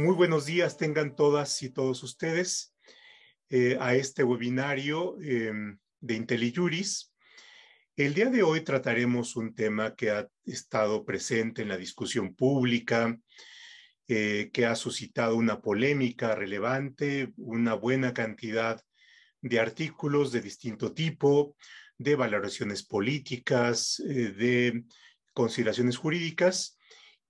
Muy buenos días tengan todas y todos ustedes eh, a este webinario eh, de IntelliJuris. El día de hoy trataremos un tema que ha estado presente en la discusión pública, eh, que ha suscitado una polémica relevante, una buena cantidad de artículos de distinto tipo, de valoraciones políticas, eh, de consideraciones jurídicas,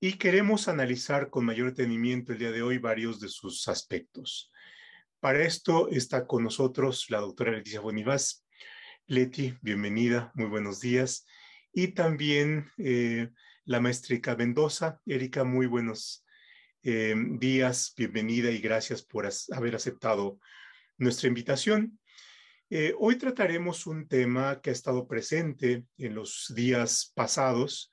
y queremos analizar con mayor detenimiento el día de hoy varios de sus aspectos. Para esto está con nosotros la doctora Leticia Bonivaz. Leti, bienvenida, muy buenos días. Y también eh, la maestrica Mendoza. Erika, muy buenos eh, días, bienvenida y gracias por haber aceptado nuestra invitación. Eh, hoy trataremos un tema que ha estado presente en los días pasados,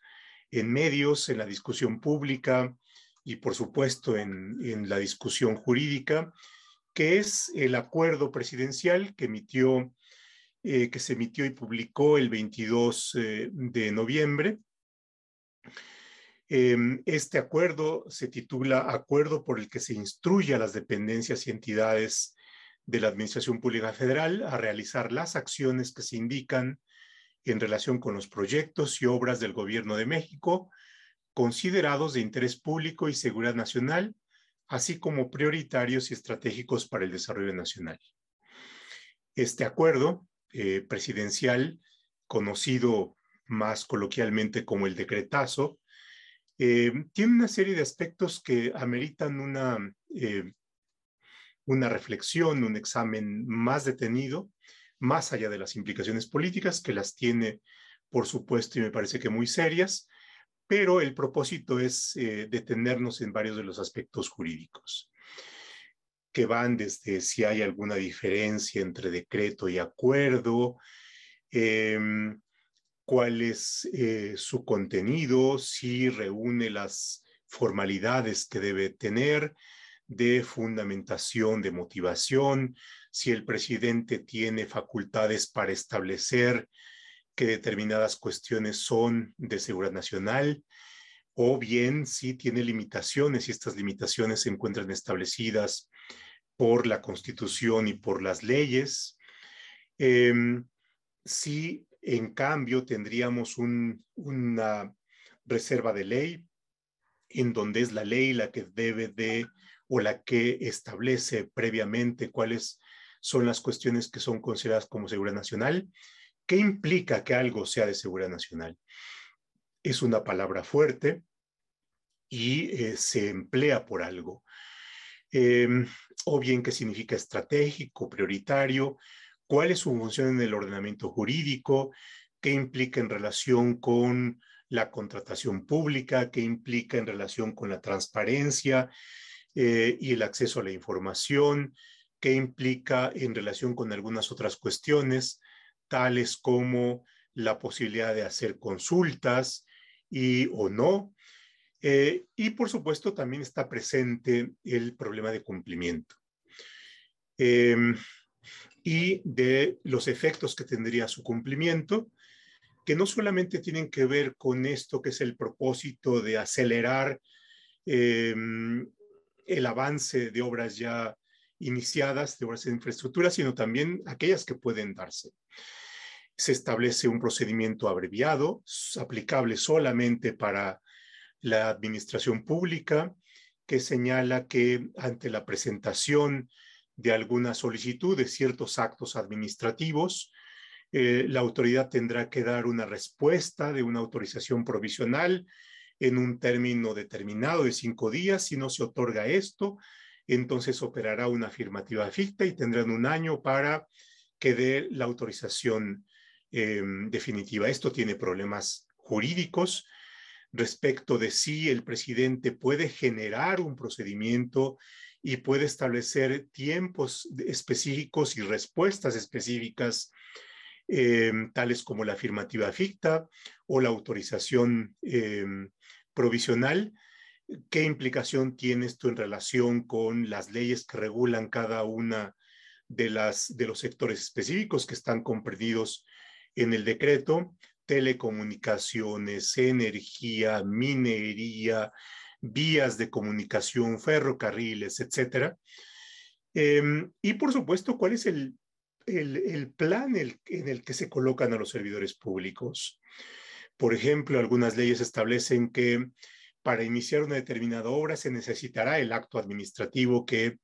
en medios, en la discusión pública y por supuesto en, la discusión jurídica, que es el acuerdo presidencial que emitió, eh, que se emitió y publicó el 22 de noviembre. Em, este acuerdo se titula Acuerdo por el que se instruye a las dependencias y entidades de la Administración Pública Federal a realizar las acciones que se indican en relación con los proyectos y obras del Gobierno de México considerados de interés público y seguridad nacional, así como prioritarios y estratégicos para el desarrollo nacional. Este acuerdo eh, presidencial, conocido más coloquialmente como el decretazo, eh, tiene una serie de aspectos que ameritan una, eh, una reflexión, un examen más detenido, más allá de las implicaciones políticas, que las tiene, por supuesto, y me parece que muy serias, pero el propósito es eh, detenernos en varios de los aspectos jurídicos, que van desde si hay alguna diferencia entre decreto y acuerdo, em, cuál es eh, su contenido, si reúne las formalidades que debe tener de fundamentación, de motivación, si el presidente tiene facultades para establecer que determinadas cuestiones son de seguridad nacional, o bien si tiene limitaciones y estas limitaciones se encuentran establecidas por la Constitución y por las leyes. Em, si en cambio, tendríamos una reserva de ley en donde es la ley la que debe de o la que establece previamente cuáles son las cuestiones que son consideradas como seguridad nacional. ¿Qué implica que algo sea de seguridad nacional? Es una palabra fuerte y eh, se emplea por algo. Em, o bien que significa estratégico, prioritario, cuál es su función en el ordenamiento jurídico, qué implica en relación con la contratación pública, qué implica en relación con la transparencia eh, y el acceso a la información, qué implica en relación con algunas otras cuestiones, tales como la posibilidad de hacer consultas y o no. Eh, y por supuesto también está presente el problema de cumplimiento. Em, y de los efectos que tendría su cumplimiento, que no solamente tienen que ver con esto que es el propósito de acelerar em, el avance de obras ya iniciadas, de obras de infraestructura, sino también aquellas que pueden darse. Se establece un procedimiento abreviado, aplicable solamente para la administración pública, que señala que ante la presentación de alguna solicitud de ciertos actos administrativos. Eh, la autoridad tendrá que dar una respuesta de una autorización provisional en un término determinado de cinco días. Si no se otorga esto, entonces operará una afirmativa ficta y tendrán un año para que dé la autorización eh, definitiva. Esto tiene problemas jurídicos respecto de si el presidente puede generar un procedimiento y puede establecer tiempos específicos y respuestas específicas, eh, tales como la afirmativa ficta o la autorización eh, provisional. ¿Qué implicación tiene esto en relación con las leyes que regulan cada una de, las, de los sectores específicos que están comprendidos en el decreto? Telecomunicaciones, energía, minería, vías de comunicación, ferrocarriles, etcétera. Em, y por supuesto, ¿cuál es el, el, plan en el que se colocan a los servidores públicos? Por ejemplo, algunas leyes establecen que para iniciar una determinada obra se necesitará el acto administrativo que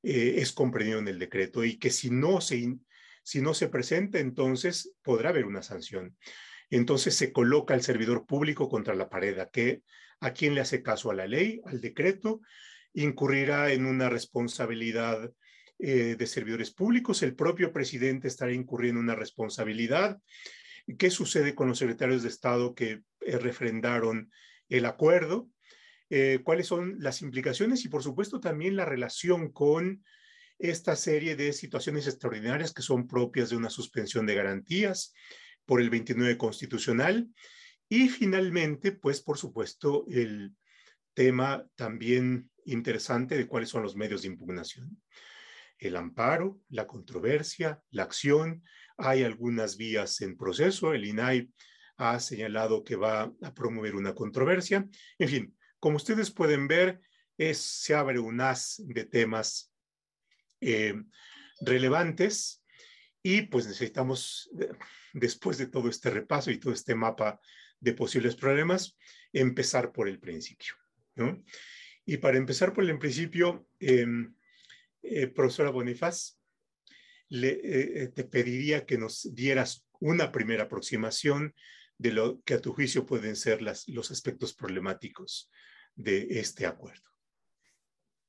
eh, es comprendido en el decreto y que si no se, si no se presenta, entonces podrá haber una sanción. Entonces se coloca al servidor público contra la pared, a, que, a quien le hace caso a la ley, al decreto, incurrirá en una responsabilidad eh, de servidores públicos, el propio presidente estará incurriendo en una responsabilidad. ¿Qué sucede con los secretarios de Estado que eh, refrendaron el acuerdo? Eh, ¿Cuáles son las implicaciones? Y por supuesto también la relación con esta serie de situaciones extraordinarias que son propias de una suspensión de garantías por el 29 constitucional. Y finalmente, pues por supuesto, el tema también interesante de cuáles son los medios de impugnación. El amparo, la controversia, la acción. Hay algunas vías en proceso. El INAI ha señalado que va a promover una controversia. En fin, como ustedes pueden ver, es, se abre un haz de temas eh, relevantes y pues necesitamos, después de todo este repaso y todo este mapa de posibles problemas, empezar por el principio. ¿no? Y para empezar por el principio, em, eh, profesora Bonifaz, le, eh, te pediría que nos dieras una primera aproximación de lo que a tu juicio pueden ser los aspectos problemáticos de este acuerdo.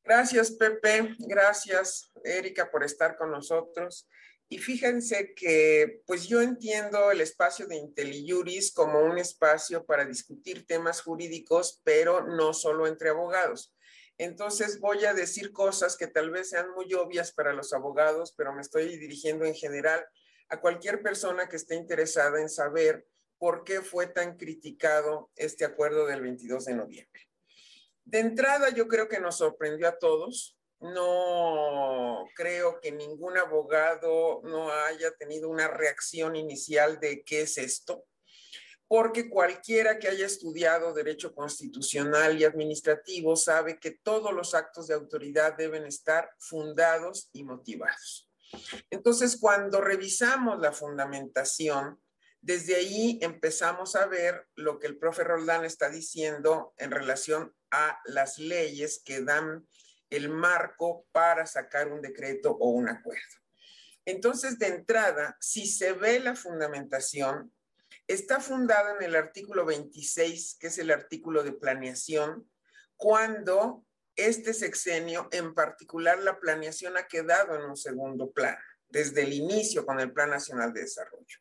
Gracias, Pepe. Gracias, Erika, por estar con nosotros. Y fíjense que, pues yo entiendo el espacio de IntelliJuris como un espacio para discutir temas jurídicos, pero no solo entre abogados. Entonces voy a decir cosas que tal vez sean muy obvias para los abogados, pero me estoy dirigiendo en general a cualquier persona que esté interesada en saber por qué fue tan criticado este acuerdo del 22 de noviembre. De entrada, yo creo que nos sorprendió a todos. No creo que ningún abogado no haya tenido una reacción inicial de qué es esto, porque cualquiera que haya estudiado derecho constitucional y administrativo sabe que todos los actos de autoridad deben estar fundados y motivados. Entonces, cuando revisamos la fundamentación, desde ahí empezamos a ver lo que el profe Roldán está diciendo en relación a las leyes que dan el marco para sacar un decreto o un acuerdo. Entonces, de entrada, si se ve la fundamentación, está fundada en el artículo 26, que es el artículo de planeación, cuando este sexenio, en particular la planeación, ha quedado en un segundo plano, desde el inicio con el Plan Nacional de Desarrollo.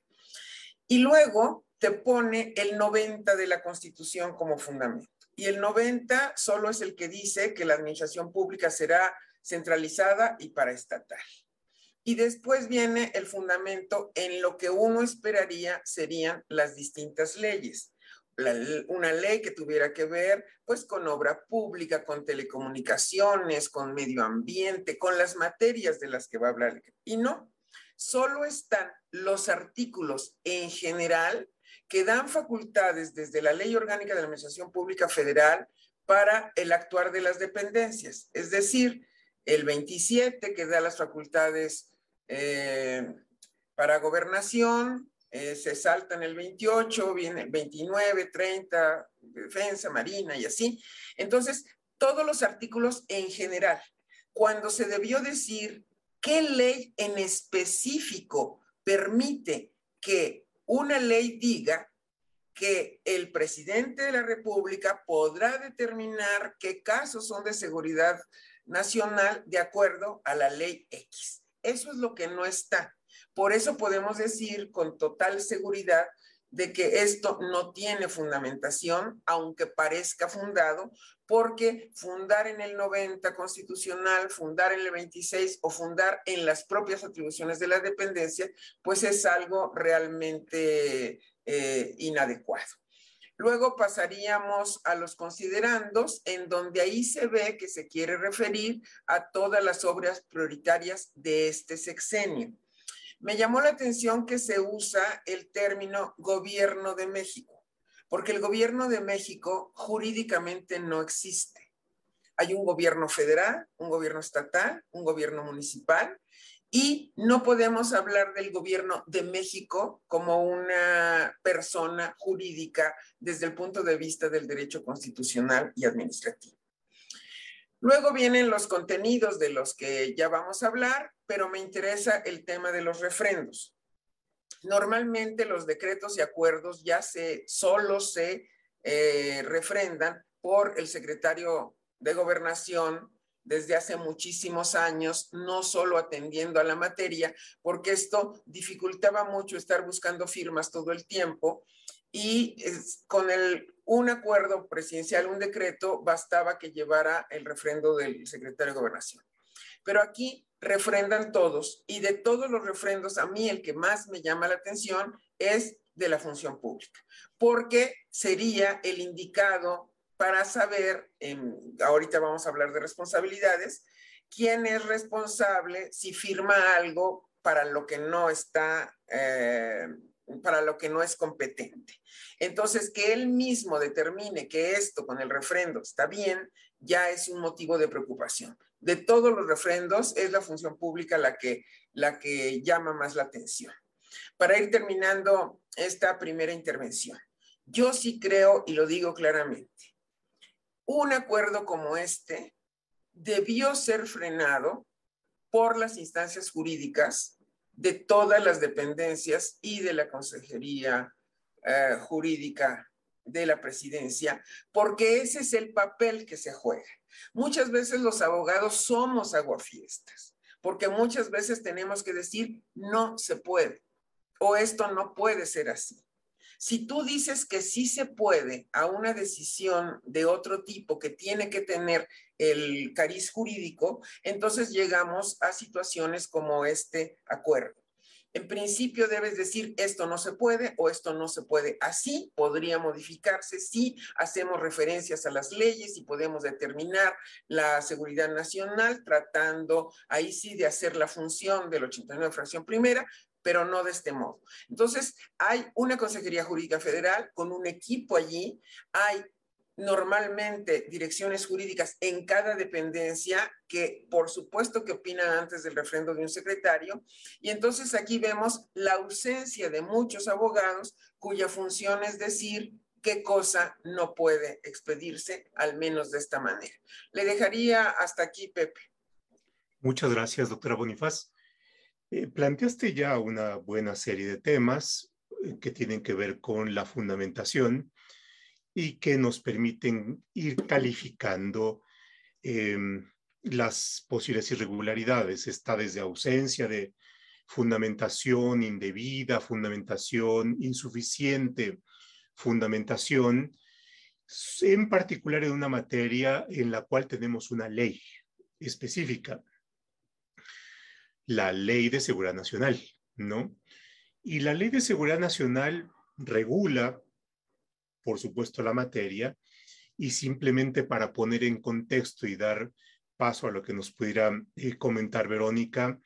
Y luego te pone el 90 de la Constitución como fundamento. Y el 90 solo es el que dice que la administración pública será centralizada y paraestatal. Y después viene el fundamento en lo que uno esperaría serían las distintas leyes. una ley que tuviera que ver pues con obra pública, con telecomunicaciones, con medio ambiente, con las materias de las que va a hablar. Y no, solo están los artículos en general que dan facultades desde la Ley Orgánica de la Administración Pública Federal para el actuar de las dependencias. Es decir, el 27 que da las facultades eh, para gobernación, eh, se salta en el 28, viene el 29, 30, defensa, marina y así. Entonces, todos los artículos en general. Cuando se debió decir qué ley en específico permite que una ley diga que el presidente de la República podrá determinar qué casos son de seguridad nacional de acuerdo a la ley X. Eso es lo que no está. Por eso podemos decir con total seguridad de que esto no tiene fundamentación, aunque parezca fundado, porque fundar en el 90 constitucional, fundar en el 26 o fundar en las propias atribuciones de la dependencia, pues es algo realmente eh, inadecuado. Luego pasaríamos a los considerandos, en donde ahí se ve que se quiere referir a todas las obras prioritarias de este sexenio. Me llamó la atención que se usa el término gobierno de México. porque el gobierno de México jurídicamente no existe. Hay un gobierno federal, un gobierno estatal, un gobierno municipal y no podemos hablar del gobierno de México como una persona jurídica desde el punto de vista del derecho constitucional y administrativo. Luego vienen los contenidos de los que ya vamos a hablar, pero me interesa el tema de los refrendos. Normalmente los decretos y acuerdos ya se, solo se eh, refrendan por el secretario de gobernación desde hace muchísimos años, no solo atendiendo a la materia, porque esto dificultaba mucho estar buscando firmas todo el tiempo y con el, un acuerdo presidencial, un decreto, bastaba que llevara el refrendo del secretario de gobernación. Pero aquí refrendan todos y de todos los refrendos, a mí el que más me llama la atención es de la función pública, porque sería el indicado para saber, ahorita vamos a hablar de responsabilidades, quién es responsable si firma algo para lo que no está, eh, para lo que no es competente. Entonces, que él mismo determine que esto con el refrendo está bien, ya es un motivo de preocupación. De todos los refrendos, es la función pública la que, la que llama más la atención. Para ir terminando esta primera intervención, yo sí creo, y lo digo claramente, un acuerdo como este debió ser frenado por las instancias jurídicas de todas las dependencias y de la Consejería eh, Jurídica de la Presidencia, porque ese es el papel que se juega. Muchas veces los abogados somos aguafiestas, porque muchas veces tenemos que decir no se puede o esto no puede ser así. Si tú dices que sí se puede a una decisión de otro tipo que tiene que tener el cariz jurídico, entonces llegamos a situaciones como este acuerdo. En principio debes decir esto no se puede o esto no se puede. Así podría modificarse si hacemos referencias a las leyes y podemos determinar la seguridad nacional tratando ahí sí de hacer la función del 89 fracción primera, pero no de este modo. Entonces, hay una Consejería Jurídica Federal con un equipo allí, hay normalmente direcciones jurídicas en cada dependencia que por supuesto que opinan antes del refrendo de un secretario y entonces aquí vemos la ausencia de muchos abogados cuya función es decir qué cosa no puede expedirse al menos de esta manera. Le dejaría hasta aquí, Pepe. Muchas gracias, doctora Bonifaz. Eh, planteaste ya una buena serie de temas eh, que tienen que ver con la fundamentación y que nos permiten ir calificando em, las posibles irregularidades. Está desde ausencia de fundamentación indebida, fundamentación insuficiente, fundamentación, en particular en una materia en la cual tenemos una ley específica la Ley de Seguridad Nacional, ¿no? Y la Ley de Seguridad Nacional regula, por supuesto, la materia y simplemente para poner en contexto y dar paso a lo que nos pudiera eh, comentar Verónica,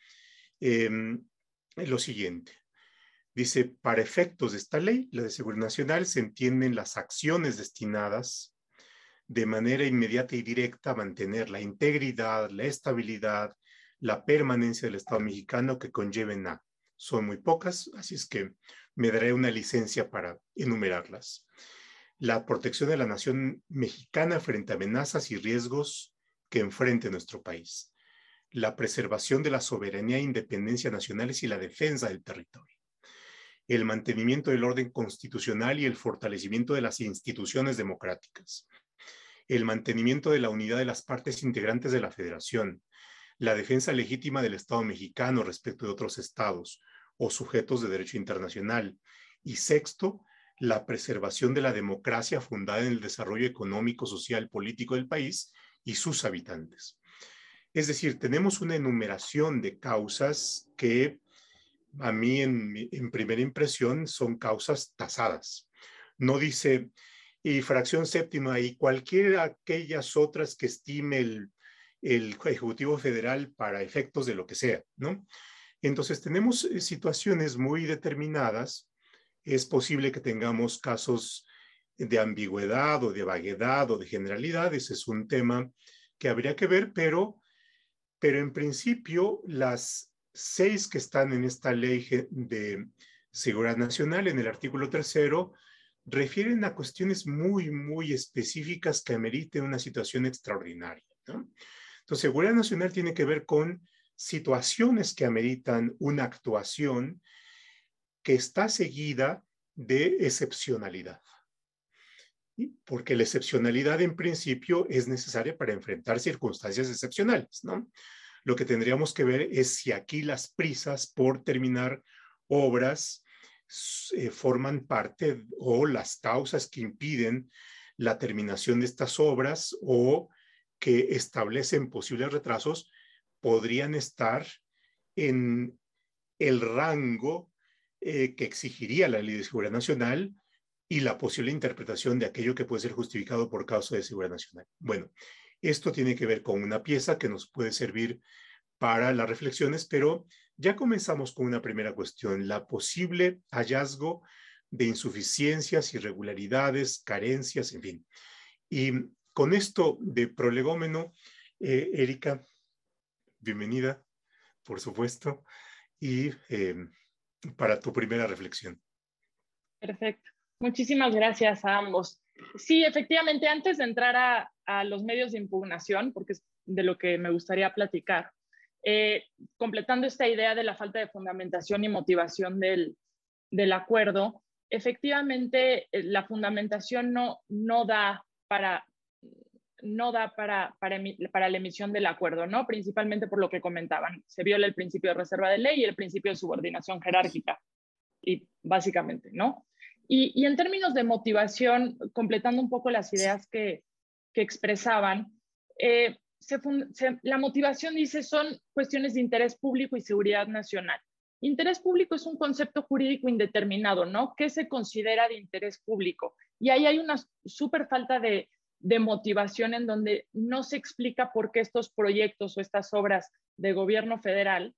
em, lo siguiente. Dice, para efectos de esta ley, la de Seguridad Nacional, se entienden las acciones destinadas de manera inmediata y directa a mantener la integridad, la estabilidad, la permanencia del Estado mexicano que conlleven a. Son muy pocas, así es que me daré una licencia para enumerarlas. La protección de la nación mexicana frente a amenazas y riesgos que enfrente nuestro país. La preservación de la soberanía e independencia nacionales y la defensa del territorio. El mantenimiento del orden constitucional y el fortalecimiento de las instituciones democráticas. El mantenimiento de la unidad de las partes integrantes de la federación la defensa legítima del Estado mexicano respecto de otros estados o sujetos de derecho internacional. Y sexto, la preservación de la democracia fundada en el desarrollo económico, social, político del país y sus habitantes. Es decir, tenemos una enumeración de causas que a mí en, en primera impresión son causas tasadas. No dice, y fracción séptima y cualquiera aquellas otras que estime el el Ejecutivo Federal para efectos de lo que sea, ¿no? Entonces tenemos eh, situaciones muy determinadas. Es posible que tengamos casos de ambigüedad o de vaguedad o de generalidad, ese es un tema que habría que ver, pero, pero en principio las seis que están en esta ley de seguridad nacional, en el artículo tercero, refieren a cuestiones muy, muy específicas que ameriten una situación extraordinaria. Entonces, seguridad nacional tiene que ver con situaciones que ameritan una actuación que está seguida de excepcionalidad. Porque la excepcionalidad en principio es necesaria para enfrentar circunstancias excepcionales, ¿no? Lo que tendríamos que ver es si aquí las prisas por terminar obras eh, forman parte o las causas que impiden la terminación de estas obras o que establecen posibles retrasos podrían estar en el rango eh, que exigiría la Ley de Seguridad Nacional y la posible interpretación de aquello que puede ser justificado por causa de seguridad nacional. Bueno, esto tiene que ver con una pieza que nos puede servir para las reflexiones, pero ya comenzamos con una primera cuestión, la posible hallazgo de insuficiencias, irregularidades, carencias, en fin. Y con esto de prolegómeno, eh, Erika, bienvenida, por supuesto, y eh, para tu primera reflexión. Perfecto. Muchísimas gracias a ambos. Sí, efectivamente, antes de entrar a, a los medios de impugnación, porque es de lo que me gustaría platicar, eh, completando esta idea de la falta de fundamentación y motivación del, del acuerdo, efectivamente eh, la fundamentación no, no da para no da para, para, para, la emisión del acuerdo, ¿no? Principalmente por lo que comentaban. Se viola el principio de reserva de ley y el principio de subordinación jerárquica, y básicamente, ¿no? Y, y en términos de motivación, completando un poco las ideas que, que expresaban, eh, se, la motivación dice son cuestiones de interés público y seguridad nacional. Interés público es un concepto jurídico indeterminado, ¿no? ¿Qué se considera de interés público? Y ahí hay una súper falta de, de motivación en donde no se explica por qué estos proyectos o estas obras de gobierno federal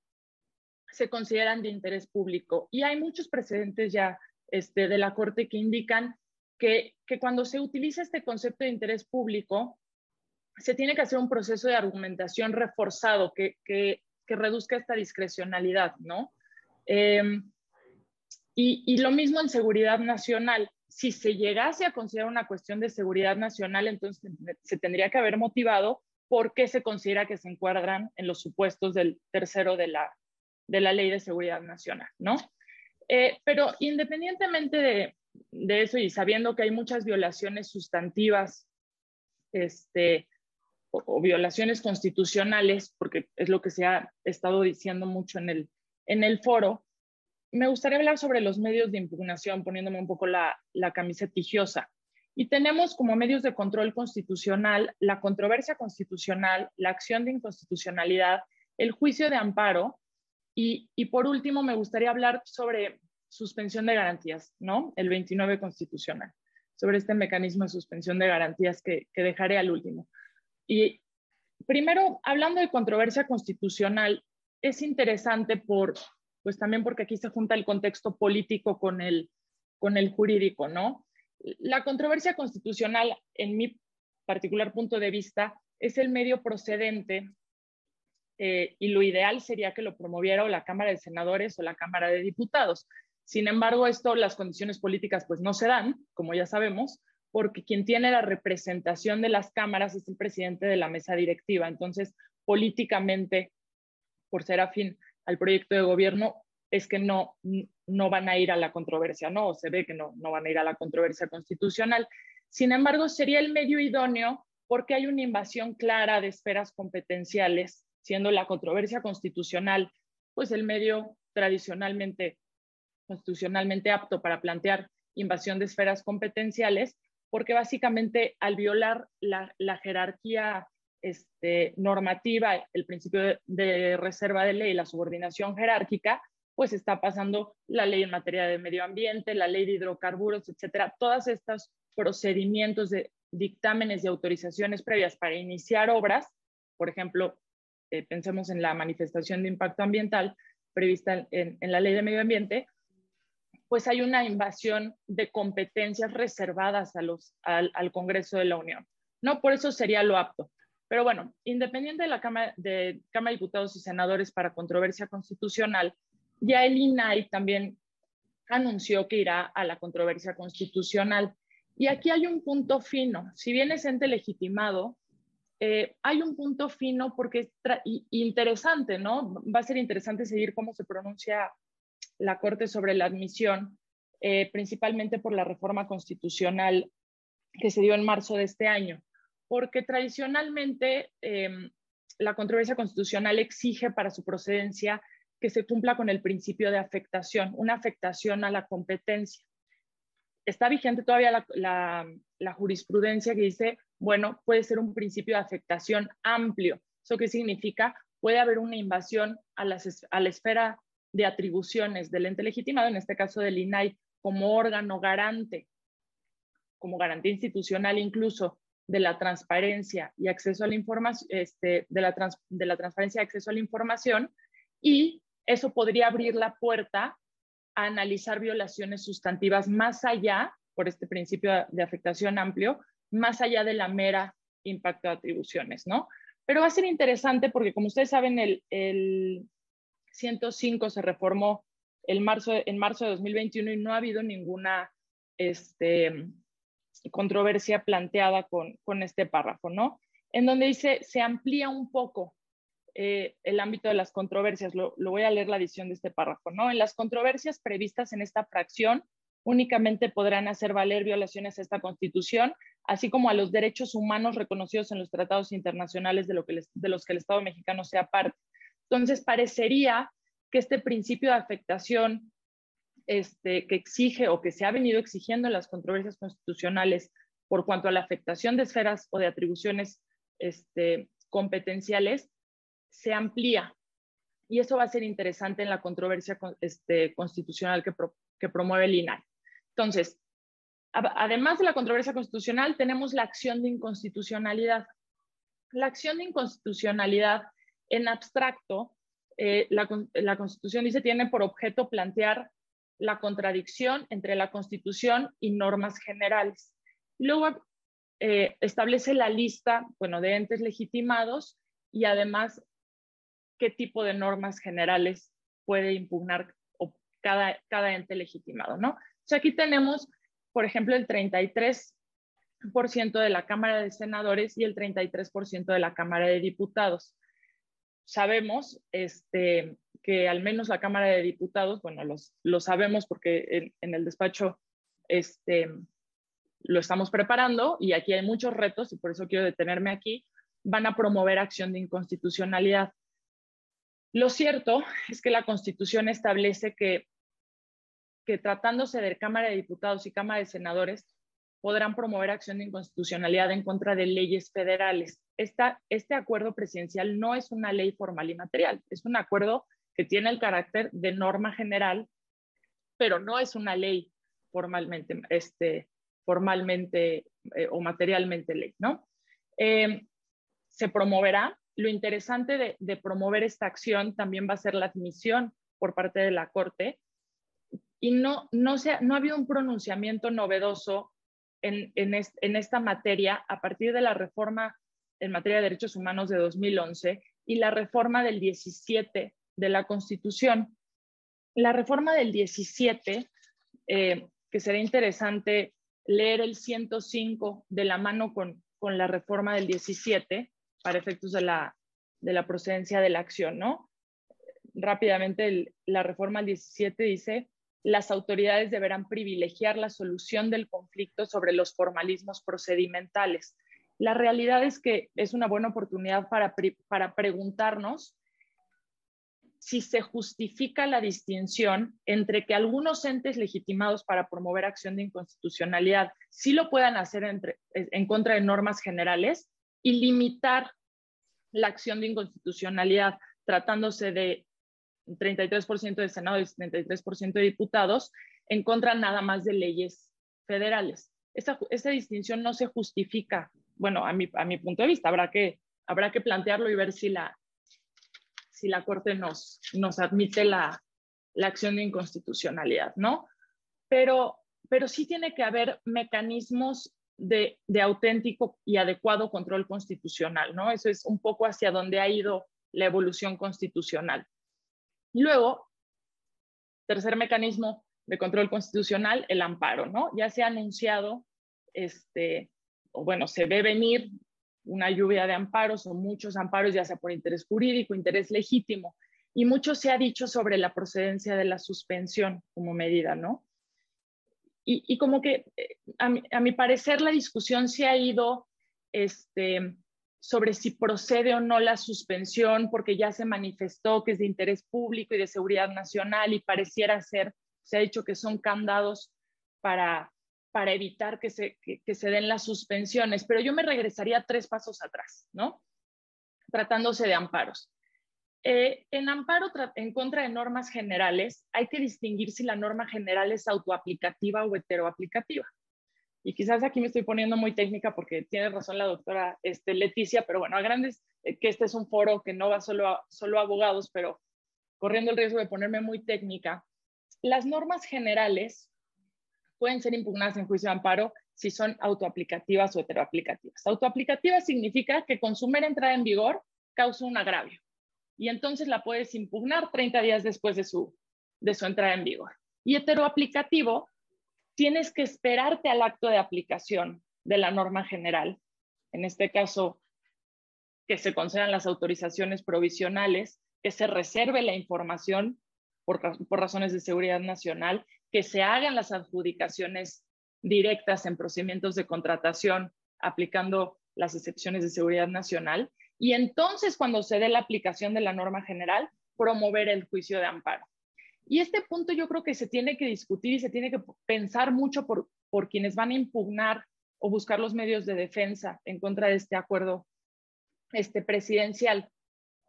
se consideran de interés público. Y hay muchos precedentes ya este, de la Corte que indican que, que cuando se utiliza este concepto de interés público, se tiene que hacer un proceso de argumentación reforzado que, que, que reduzca esta discrecionalidad, ¿no? Em, y, y, lo mismo en seguridad nacional si se llegase a considerar una cuestión de seguridad nacional, entonces se tendría que haber motivado por qué se considera que se encuadran en los supuestos del tercero de la, de la Ley de Seguridad Nacional, ¿no? Eh, pero independientemente de, eso y sabiendo que hay muchas violaciones sustantivas este, o, o, violaciones constitucionales, porque es lo que se ha estado diciendo mucho en el, en el foro, me gustaría hablar sobre los medios de impugnación, poniéndome un poco la, la camisa tigiosa. Y tenemos como medios de control constitucional la controversia constitucional, la acción de inconstitucionalidad, el juicio de amparo y, y, por último me gustaría hablar sobre suspensión de garantías, ¿no? El 29 constitucional, sobre este mecanismo de suspensión de garantías que, que dejaré al último. Y primero, hablando de controversia constitucional, es interesante por pues también porque aquí se junta el contexto político con el, con el jurídico, ¿no? La controversia constitucional, en mi particular punto de vista, es el medio procedente eh, y lo ideal sería que lo promoviera la Cámara de Senadores o la Cámara de Diputados. Sin embargo, esto, las condiciones políticas pues no se dan, como ya sabemos, porque quien tiene la representación de las cámaras es el presidente de la mesa directiva. Entonces, políticamente, por ser afín al proyecto de gobierno es que no, no van a ir a la controversia, no, se ve que no, no van a ir a la controversia constitucional. Sin embargo, sería el medio idóneo porque hay una invasión clara de esferas competenciales, siendo la controversia constitucional, pues el medio tradicionalmente, constitucionalmente apto para plantear invasión de esferas competenciales, porque básicamente al violar la, la jerarquía este, normativa, el principio de, reserva de ley, la subordinación jerárquica, pues está pasando la ley en materia de medio ambiente, la ley de hidrocarburos, etcétera. Todos estos procedimientos de dictámenes y autorizaciones previas para iniciar obras, por ejemplo, eh, pensemos en la manifestación de impacto ambiental prevista en, en, la ley de medio ambiente, pues hay una invasión de competencias reservadas a los, al, Congreso de la Unión. No, por eso sería lo apto. Pero bueno, independiente de la Cámara de, Cámara de Diputados y Senadores para controversia constitucional, ya el INAI también anunció que irá a la controversia constitucional. Y aquí hay un punto fino. Si bien es ente legitimado, eh, hay un punto fino porque es interesante, ¿no? Va a ser interesante seguir cómo se pronuncia la Corte sobre la admisión, eh, principalmente por la reforma constitucional que se dio en marzo de este año, porque tradicionalmente em, la controversia constitucional exige para su procedencia que se cumpla con el principio de afectación, una afectación a la competencia. Está vigente todavía la, jurisprudencia que dice, bueno, puede ser un principio de afectación amplio. ¿Eso qué significa? Puede haber una invasión a, a la esfera de atribuciones del ente legitimado, en este caso del INAI, como órgano garante, como garantía institucional incluso de la transparencia y acceso a la información, este, de, la de la transparencia y acceso a la información, y eso podría abrir la puerta a analizar violaciones sustantivas más allá, por este principio de afectación amplio, más allá de la mera impacto de atribuciones, ¿no? Pero va a ser interesante porque, como ustedes saben, el, el 105 se reformó el marzo, en marzo de 2021 y no ha habido ninguna este, controversia planteada con, con este párrafo, ¿no? En donde dice, se amplía un poco eh, el ámbito de las controversias. Lo, lo, voy a leer la edición de este párrafo, ¿no? En las controversias previstas en esta fracción, únicamente podrán hacer valer violaciones a esta Constitución, así como a los derechos humanos reconocidos en los tratados internacionales de, lo que de los que el Estado mexicano sea parte. Entonces, parecería que este principio de afectación este, que exige o que se ha venido exigiendo en las controversias constitucionales por cuanto a la afectación de esferas o de atribuciones este, competenciales, se amplía. Y eso va a ser interesante en la controversia este, constitucional que, promueve el INAI. Entonces, además de la controversia constitucional, tenemos la acción de inconstitucionalidad. La acción de inconstitucionalidad en abstracto, eh, la, Constitución dice tiene por objeto plantear la contradicción entre la Constitución y normas generales. Luego eh, establece la lista, bueno, de entes legitimados y además qué tipo de normas generales puede impugnar cada, cada ente legitimado, ¿no? Aquí tenemos, por ejemplo, el 33% de la Cámara de Senadores y el 33% de la Cámara de Diputados sabemos este, que al menos la Cámara de Diputados, bueno, los, lo sabemos porque en, el despacho este, lo estamos preparando y aquí hay muchos retos y por eso quiero detenerme aquí, van a promover acción de inconstitucionalidad. Lo cierto es que la Constitución establece que, que tratándose de Cámara de Diputados y Cámara de Senadores, podrán promover acción de inconstitucionalidad en contra de leyes federales. este acuerdo presidencial no es una ley formal y material, es un acuerdo que tiene el carácter de norma general, pero no es una ley formalmente, este, formalmente eh, o materialmente ley, ¿no? Eh, se promoverá. Lo interesante de, de, promover esta acción también va a ser la admisión por parte de la Corte. Y no, no, se, no ha habido un pronunciamiento novedoso en, esta materia a partir de la reforma en materia de derechos humanos de 2011 y la reforma del 17 de la Constitución. La reforma del 17, eh, que será interesante leer el 105 de la mano con, con la reforma del 17 para efectos de la, de la procedencia de la acción, ¿no? Rápidamente, la reforma del 17 dice, las autoridades deberán privilegiar la solución del conflicto sobre los formalismos procedimentales. La realidad es que es una buena oportunidad para, para preguntarnos si se justifica la distinción entre que algunos entes legitimados para promover acción de inconstitucionalidad sí lo puedan hacer en contra de normas generales y limitar la acción de inconstitucionalidad tratándose de 33% de Senado y 73% de diputados en contra nada más de leyes federales. Esta, distinción no se justifica, bueno, a mi, a mi punto de vista, habrá que, habrá que plantearlo y ver si la, si la Corte nos, nos admite la, la acción de inconstitucionalidad, ¿no? pero, pero sí tiene que haber mecanismos de, de, auténtico y adecuado control constitucional, ¿no? Eso es un poco hacia donde ha ido la evolución constitucional. Luego, tercer mecanismo de control constitucional, el amparo, ¿no? Ya se ha anunciado, este, o bueno, se ve venir una lluvia de amparos o muchos amparos, ya sea por interés jurídico, interés legítimo, y mucho se ha dicho sobre la procedencia de la suspensión como medida, ¿no? Y, como que eh, a mi, a mi, parecer la discusión se ha ido este, sobre si procede o no la suspensión, porque ya se manifestó que es de interés público y de seguridad nacional y pareciera ser, se ha dicho que son candados para, para evitar que se, que, se den las suspensiones, pero yo me regresaría tres pasos atrás, ¿no? Tratándose de amparos. Eh, en amparo en contra de normas generales, hay que distinguir si la norma general es autoaplicativa o heteroaplicativa y quizás aquí me estoy poniendo muy técnica porque tiene razón la doctora este, Leticia, pero bueno, a grandes, eh, que este es un foro que no va solo a, solo abogados, pero corriendo el riesgo de ponerme muy técnica, las normas generales pueden ser impugnadas en juicio de amparo si son autoaplicativas o heteroaplicativas. Autoaplicativa significa que con su mera entrada en vigor causa un agravio y entonces la puedes impugnar 30 días después de su, de su entrada en vigor. Y heteroaplicativo tienes que esperarte al acto de aplicación de la norma general, en este caso, que se concedan las autorizaciones provisionales, que se reserve la información por, razones de seguridad nacional, que se hagan las adjudicaciones directas en procedimientos de contratación aplicando las excepciones de seguridad nacional y entonces cuando se dé la aplicación de la norma general, promover el juicio de amparo. Y este punto yo creo que se tiene que discutir y se tiene que pensar mucho por, por quienes van a impugnar o buscar los medios de defensa en contra de este acuerdo este, presidencial.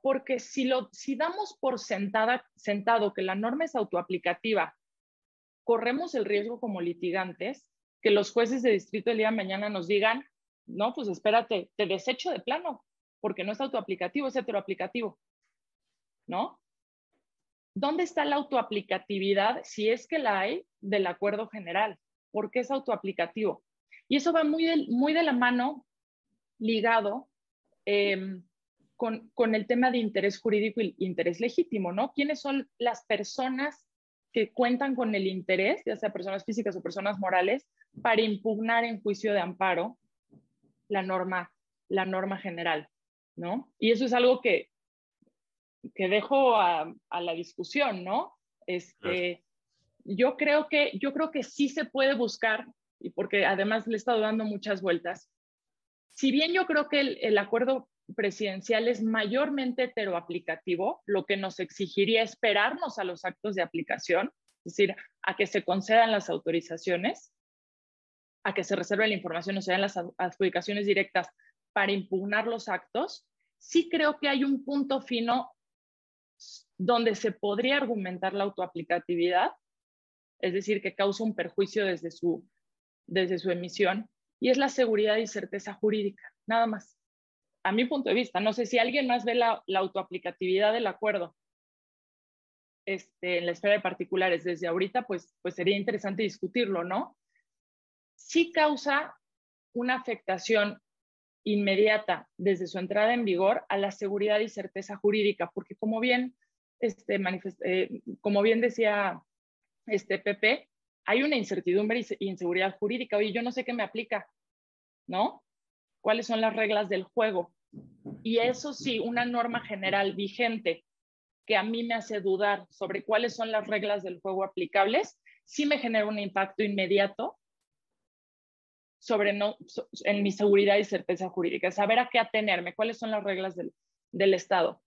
Porque si, lo, si damos por sentada, sentado que la norma es autoaplicativa, corremos el riesgo como litigantes que los jueces de distrito el día de mañana nos digan, no, pues espérate, te desecho de plano, porque no es autoaplicativo, es heteroaplicativo, ¿no? ¿dónde está la autoaplicatividad, si es que la hay, del acuerdo general? ¿Por qué es autoaplicativo? Y eso va muy de, muy de la mano ligado em, con, con, el tema de interés jurídico y interés legítimo, ¿no? ¿Quiénes son las personas que cuentan con el interés, ya sea personas físicas o personas morales, para impugnar en juicio de amparo la norma, la norma general, ¿no? Y eso es algo que, que dejo a, la discusión, ¿no? Este, yo, creo que, yo creo que sí se puede buscar, y porque además le he estado dando muchas vueltas, si bien yo creo que el, acuerdo presidencial es mayormente heteroaplicativo, lo que nos exigiría esperarnos a los actos de aplicación, es decir, a que se concedan las autorizaciones, a que se reserve la información o se den las adjudicaciones directas para impugnar los actos, sí creo que hay un punto fino donde se podría argumentar la autoaplicatividad, es decir, que causa un perjuicio desde su, desde su emisión, y es la seguridad y certeza jurídica, nada más. A mi punto de vista, no sé si alguien más ve la, autoaplicatividad del acuerdo este, en la esfera de particulares desde ahorita, pues, pues sería interesante discutirlo, ¿no? Sí causa una afectación inmediata desde su entrada en vigor a la seguridad y certeza jurídica, porque como bien, este, eh, como bien decía este Pepe, hay una incertidumbre e inseguridad jurídica. Oye, yo no sé qué me aplica, ¿no? ¿Cuáles son las reglas del juego? Y eso sí, una norma general vigente que a mí me hace dudar sobre cuáles son las reglas del juego aplicables, sí me genera un impacto inmediato sobre no, en mi seguridad y certeza jurídica, saber a qué atenerme, cuáles son las reglas del, del Estado.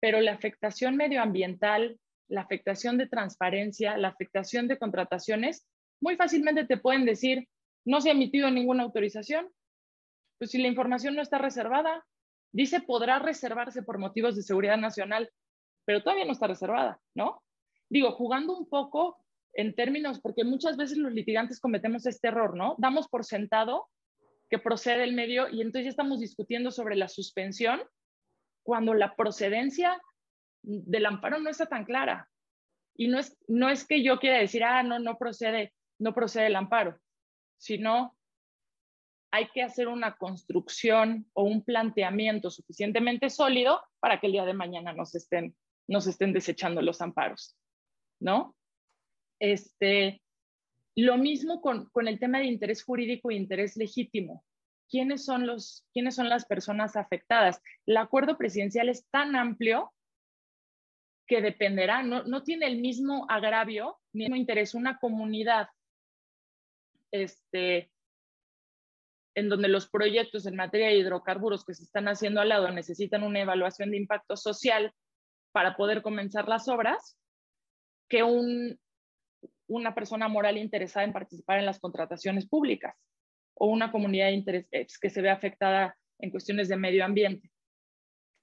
Pero la afectación medioambiental, la afectación de transparencia, la afectación de contrataciones, muy fácilmente te pueden decir, no se ha emitido ninguna autorización, pues si la información no está reservada, dice podrá reservarse por motivos de seguridad nacional, pero todavía no está reservada, ¿no? Digo, jugando un poco en términos, porque muchas veces los litigantes cometemos este error, ¿no? Damos por sentado que procede el medio y entonces ya estamos discutiendo sobre la suspensión cuando la procedencia del amparo no está tan clara. Y no es, no es que yo quiera decir, ah, no, no procede, no procede el amparo, sino hay que hacer una construcción o un planteamiento suficientemente sólido para que el día de mañana nos estén, nos estén desechando los amparos, ¿no? Este, lo mismo con, con el tema de interés jurídico e interés legítimo. ¿Quiénes son, los, ¿Quiénes son las personas afectadas? El acuerdo presidencial es tan amplio que dependerá, no, no tiene el mismo agravio ni el mismo interés una comunidad este, en donde los proyectos en materia de hidrocarburos que se están haciendo al lado necesitan una evaluación de impacto social para poder comenzar las obras, que un, una persona moral interesada en participar en las contrataciones públicas o una comunidad de interés que se ve afectada en cuestiones de medio ambiente.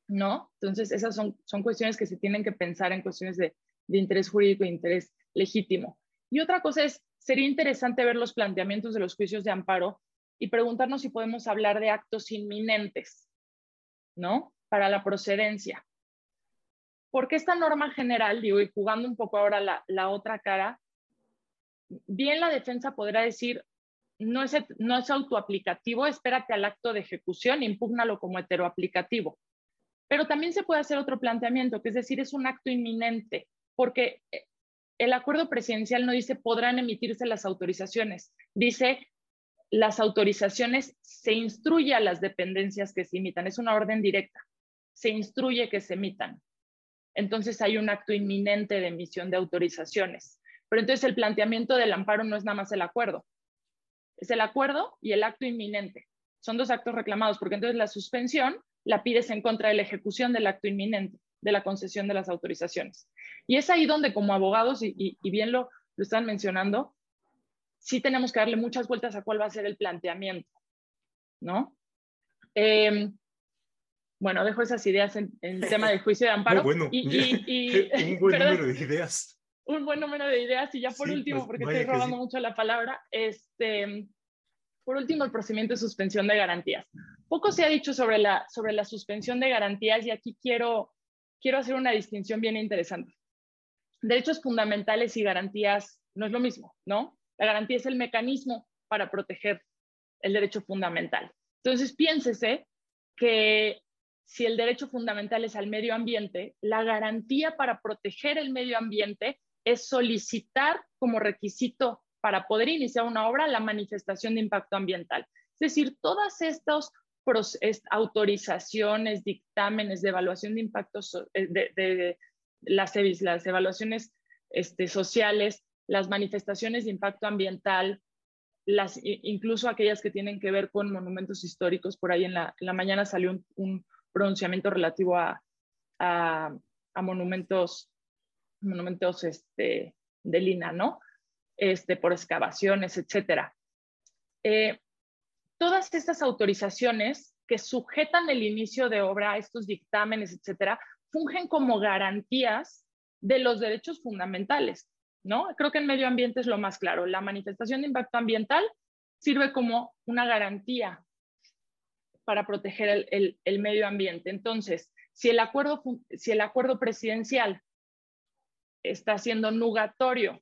¿No? Entonces, esas son, son cuestiones que se tienen que pensar en cuestiones de, de interés jurídico e interés legítimo. Y otra cosa es, sería interesante ver los planteamientos de los juicios de amparo y preguntarnos si podemos hablar de actos inminentes, ¿no? Para la procedencia. Porque esta norma general, digo, y jugando un poco ahora la, la otra cara, bien la defensa podrá decir, no es, no es autoaplicativo, espérate al acto de ejecución, impúgnalo como heteroaplicativo. Pero también se puede hacer otro planteamiento, que es decir, es un acto inminente, porque eh, el acuerdo presidencial no dice podrán emitirse las autorizaciones, dice las autorizaciones se instruye a las dependencias que se emitan, es una orden directa, se instruye que se emitan. Entonces hay un acto inminente de emisión de autorizaciones. Pero entonces el planteamiento del amparo no es nada más el acuerdo, es el acuerdo y el acto inminente. Son dos actos reclamados, porque entonces la suspensión la pides en contra de la ejecución del acto inminente, de la concesión de las autorizaciones. Y es ahí donde como abogados, y, bien lo están mencionando, sí tenemos que darle muchas vueltas a cuál va a ser el planteamiento, ¿no? Em, bueno, dejo esas ideas en, el tema del juicio de amparo. bueno, y, un buen número de ideas. Un buen número de ideas. Y ya por último, pues, porque estoy robando mucho la palabra, este, por último, el procedimiento de suspensión de garantías. Poco se ha dicho sobre la, sobre la suspensión de garantías y aquí quiero, quiero hacer una distinción bien interesante. Derechos fundamentales y garantías no es lo mismo, ¿no? La garantía es el mecanismo para proteger el derecho fundamental. Entonces, piénsese que si el derecho fundamental es al medio ambiente, la garantía para proteger el medio ambiente es solicitar como requisito para poder iniciar una obra la manifestación de impacto ambiental. Es decir, todas estas autorizaciones, dictámenes de evaluación de impactos, eh, de, las, evaluaciones este, sociales, las manifestaciones de impacto ambiental, las, incluso aquellas que tienen que ver con monumentos históricos. Por ahí en la, mañana salió un, pronunciamiento relativo a, monumentos, monumentos este, de Lina, ¿no? Este, por excavaciones, etcétera. Eh, todas estas autorizaciones que sujetan el inicio de obra, estos dictámenes, etcétera, fungen como garantías de los derechos fundamentales. ¿No? Creo que en medio ambiente es lo más claro. La manifestación de impacto ambiental sirve como una garantía para proteger el, medio ambiente. Entonces, si el, acuerdo, si el acuerdo presidencial está haciendo nugatorio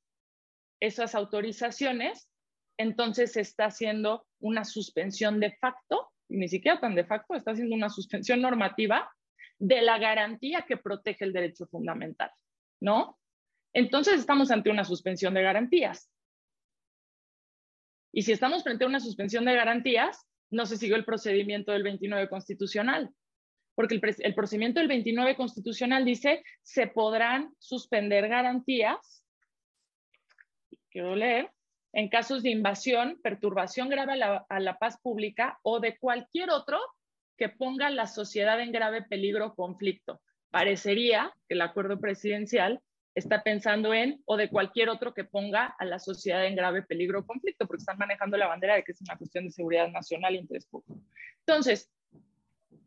esas autorizaciones, entonces se está haciendo una suspensión de facto, ni siquiera tan de facto, está haciendo una suspensión normativa de la garantía que protege el derecho fundamental, ¿no? Entonces estamos ante una suspensión de garantías. Y si estamos frente a una suspensión de garantías, no se siguió el procedimiento del 29 constitucional, porque el, procedimiento del 29 constitucional dice se podrán suspender garantías, quiero leer, en casos de invasión, perturbación grave a la, a la paz pública o de cualquier otro que ponga a la sociedad en grave peligro o conflicto. Parecería que el acuerdo presidencial está pensando en o de cualquier otro que ponga a la sociedad en grave peligro o conflicto, porque están manejando la bandera de que es una cuestión de seguridad nacional y interés público. Entonces,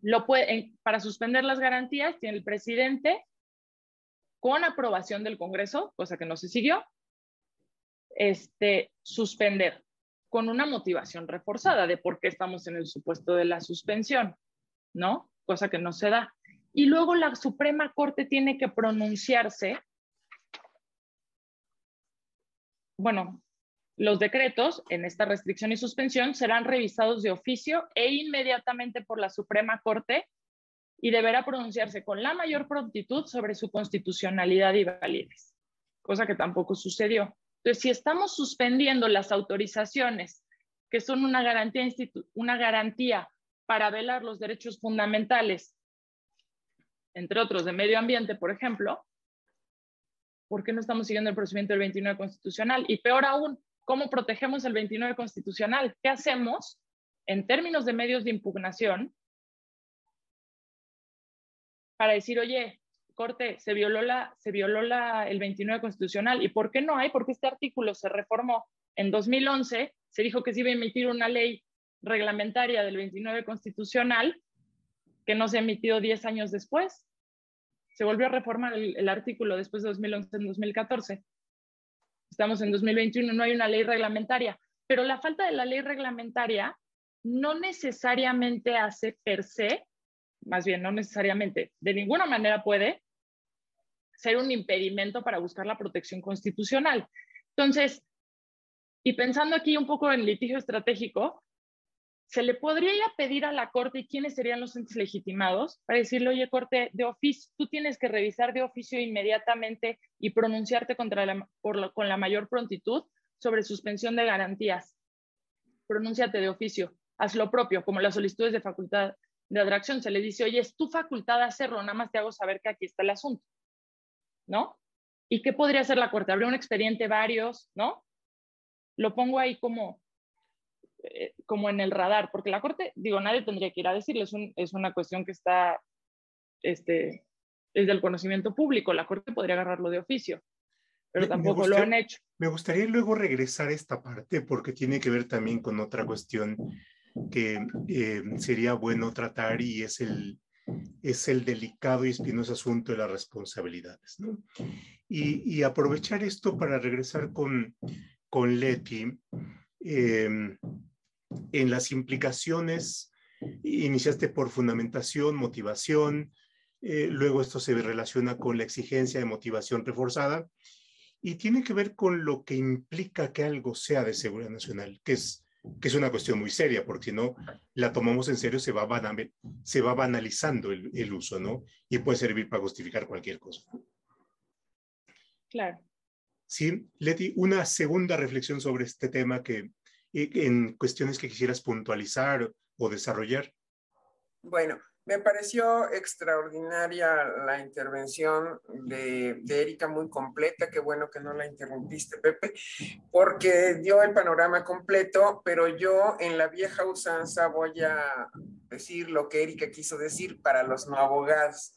lo puede, para suspender las garantías, tiene el presidente, con aprobación del Congreso, cosa que no se siguió, este, suspender con una motivación reforzada de por qué estamos en el supuesto de la suspensión, ¿no? Cosa que no se da. Y luego la Suprema Corte tiene que pronunciarse bueno, los decretos en esta restricción y suspensión serán revisados de oficio e inmediatamente por la Suprema Corte y deberá pronunciarse con la mayor prontitud sobre su constitucionalidad y validez, cosa que tampoco sucedió. Entonces, si estamos suspendiendo las autorizaciones, que son una garantía, una garantía para velar los derechos fundamentales, entre otros de medio ambiente, por ejemplo, ¿por qué no estamos siguiendo el procedimiento del 29 constitucional? Y peor aún, ¿cómo protegemos el 29 constitucional? ¿Qué hacemos en términos de medios de impugnación para decir, oye, corte, se violó, la, se violó la, el 29 constitucional. ¿Y por qué no hay? Porque este artículo se reformó en 2011, se dijo que se iba a emitir una ley reglamentaria del 29 constitucional que no se ha emitido 10 años después. Se volvió a reformar el, artículo después de 2011 en 2014. Estamos en 2021, no hay una ley reglamentaria, pero la falta de la ley reglamentaria no necesariamente hace per se más bien no necesariamente, de ninguna manera puede ser un impedimento para buscar la protección constitucional. Entonces, y pensando aquí un poco en litigio estratégico, se le podría pedir a la Corte y quiénes serían los entes legitimados para decirle, oye, Corte, de oficio, tú tienes que revisar de oficio inmediatamente y pronunciarte contra la, con la mayor prontitud sobre suspensión de garantías. Pronúnciate de oficio, haz lo propio, como las solicitudes de facultad de atracción, se le dice, oye, es tu facultad hacerlo, nada más te hago saber que aquí está el asunto, ¿no? ¿Y qué podría hacer la Corte? Habría un expediente varios, ¿no? Lo pongo ahí como, eh, como en el radar, porque la Corte, digo, nadie tendría que ir a decirle, es, una cuestión que está, este, es del conocimiento público, la Corte podría agarrarlo de oficio, pero tampoco lo han hecho. Me gustaría luego regresar a esta parte porque tiene que ver también con otra cuestión que eh, sería bueno tratar y es el, es el delicado y espinoso asunto de las responsabilidades. ¿no? Y, y, aprovechar esto para regresar con, con Leti em, en las implicaciones, iniciaste por fundamentación, motivación, eh, luego esto se relaciona con la exigencia de motivación reforzada y tiene que ver con lo que implica que algo sea de seguridad nacional, que es que es una cuestión muy seria, porque si no la tomamos en serio, se va, se va banalizando el, el, uso, ¿no? Y puede servir para justificar cualquier cosa. Claro. Sí, Leti, una segunda reflexión sobre este tema que en cuestiones que quisieras puntualizar o desarrollar. Bueno, me pareció extraordinaria la intervención de, Erika, muy completa. Qué bueno que no la interrumpiste, Pepe, porque dio el panorama completo, pero yo en la vieja usanza voy a decir lo que Erika quiso decir para los no abogados,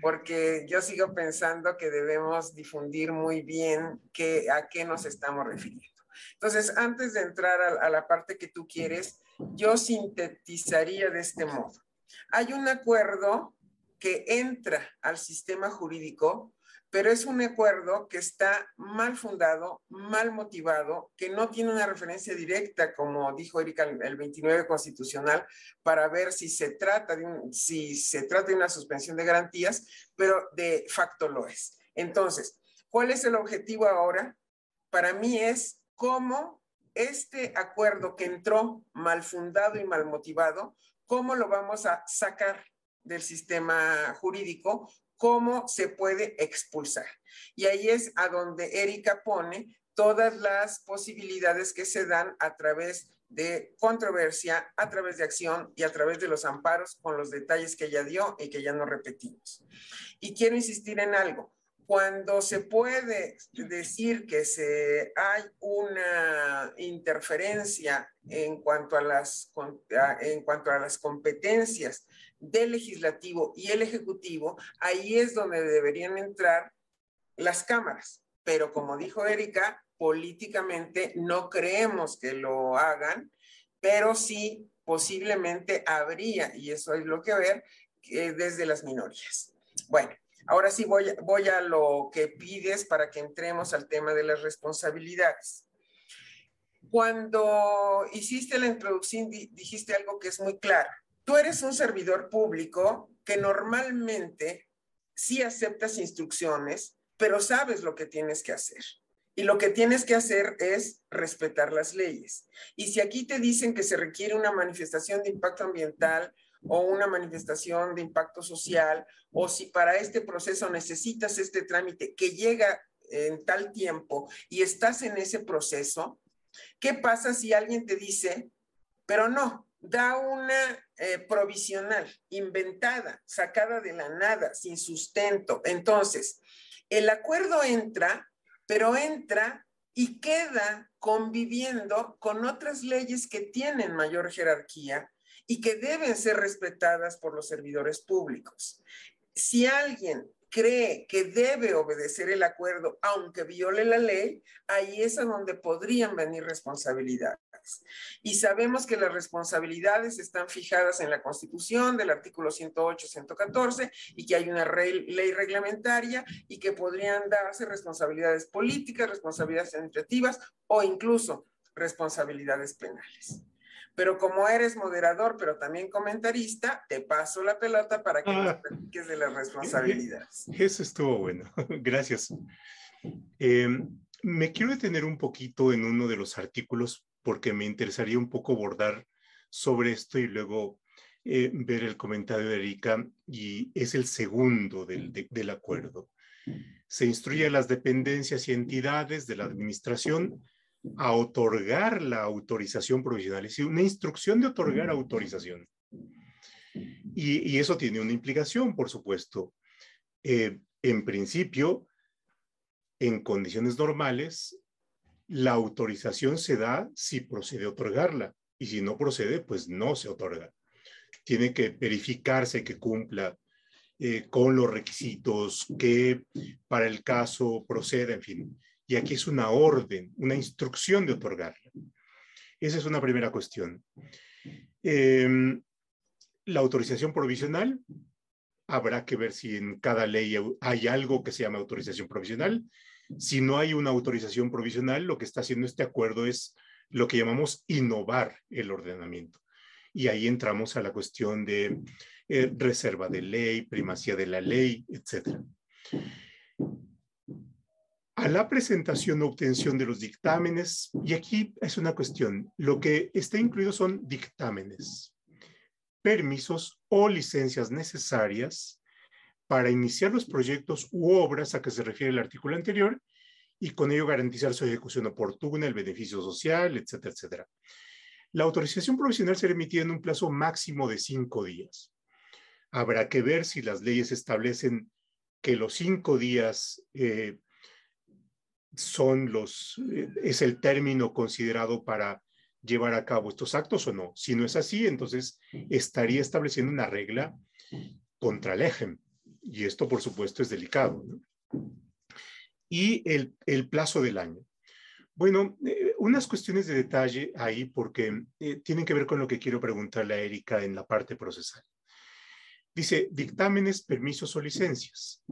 porque yo sigo pensando que debemos difundir muy bien qué, a qué nos estamos refiriendo. Entonces, antes de entrar a la parte que tú quieres, yo sintetizaría de este modo hay un acuerdo que entra al sistema jurídico, pero es un acuerdo que está mal fundado, mal motivado, que no tiene una referencia directa, como dijo Erika, el 29 constitucional, para ver si se trata de, si se trata de una suspensión de garantías, pero de facto lo es. Entonces, ¿cuál es el objetivo ahora? Para mí es cómo este acuerdo que entró mal fundado y mal motivado ¿Cómo lo vamos a sacar del sistema jurídico? ¿Cómo se puede expulsar? Y ahí es a donde Erika pone todas las posibilidades que se dan a través de controversia, a través de acción y a través de los amparos con los detalles que ella dio y que ya no repetimos. Y quiero insistir en algo cuando se puede decir que se, hay una interferencia en cuanto, a las, en cuanto a las competencias del legislativo y el ejecutivo, ahí es donde deberían entrar las cámaras. Pero como dijo Erika, políticamente no creemos que lo hagan, pero sí posiblemente habría, y eso es lo que ver, desde las minorías. Bueno, Ahora sí voy, a lo que pides para que entremos al tema de las responsabilidades. Cuando hiciste la introducción dijiste algo que es muy claro. Tú eres un servidor público que normalmente sí aceptas instrucciones, pero sabes lo que tienes que hacer. Y lo que tienes que hacer es respetar las leyes. Y si aquí te dicen que se requiere una manifestación de impacto ambiental o una manifestación de impacto social, o si para este proceso necesitas este trámite que llega en tal tiempo y estás en ese proceso, ¿qué pasa si alguien te dice, pero no, da una eh, provisional, inventada, sacada de la nada, sin sustento? Entonces, el acuerdo entra pero entra y queda conviviendo con otras leyes que tienen mayor jerarquía y que deben ser respetadas por los servidores públicos. Si alguien cree que debe obedecer el acuerdo aunque viole la ley, ahí es a donde podrían venir responsabilidades. Y sabemos que las responsabilidades están fijadas en la Constitución del artículo 108, 114 y que hay una ley reglamentaria y que podrían darse responsabilidades políticas, responsabilidades administrativas o incluso responsabilidades penales pero como eres moderador, pero también comentarista, te paso la pelota para que nos ah. platiques de las responsabilidades. Eso estuvo bueno, gracias. Em, me quiero detener un poquito en uno de los artículos porque me interesaría un poco abordar sobre esto y luego eh, ver el comentario de Erika, y es el segundo del, del acuerdo. Se instruye a las dependencias y entidades de la administración a otorgar la autorización provisional, es decir, una instrucción de otorgar autorización. Y, eso tiene una implicación, por supuesto. Eh, en principio, en condiciones normales, la autorización se da si procede otorgarla y si no procede, pues no se otorga. Tiene que verificarse que cumpla eh, con los requisitos, que para el caso proceda, en fin y aquí es una orden, una instrucción de otorgarla. Esa es una primera cuestión. Em, la autorización provisional, habrá que ver si en cada ley hay algo que se llama autorización provisional. Si no hay una autorización provisional, lo que está haciendo este acuerdo es lo que llamamos innovar el ordenamiento. Y ahí entramos a la cuestión de eh, reserva de ley, primacía de la ley, etcétera a la presentación o obtención de los dictámenes, y aquí es una cuestión, lo que está incluido son dictámenes, permisos o licencias necesarias para iniciar los proyectos u obras a que se refiere el artículo anterior y con ello garantizar su ejecución oportuna, el beneficio social, etcétera, etcétera. La autorización provisional será emitida en un plazo máximo de cinco días. Habrá que ver si las leyes establecen que los cinco días eh, son los, eh, es el término considerado para llevar a cabo estos actos o no. Si no es así, entonces estaría estableciendo una regla contra el eje. Y esto, por supuesto, es delicado. Y el, el, plazo del año. Bueno, eh, unas cuestiones de detalle ahí porque eh, tienen que ver con lo que quiero preguntarle a Erika en la parte procesal. Dice, dictámenes, permisos o licencias.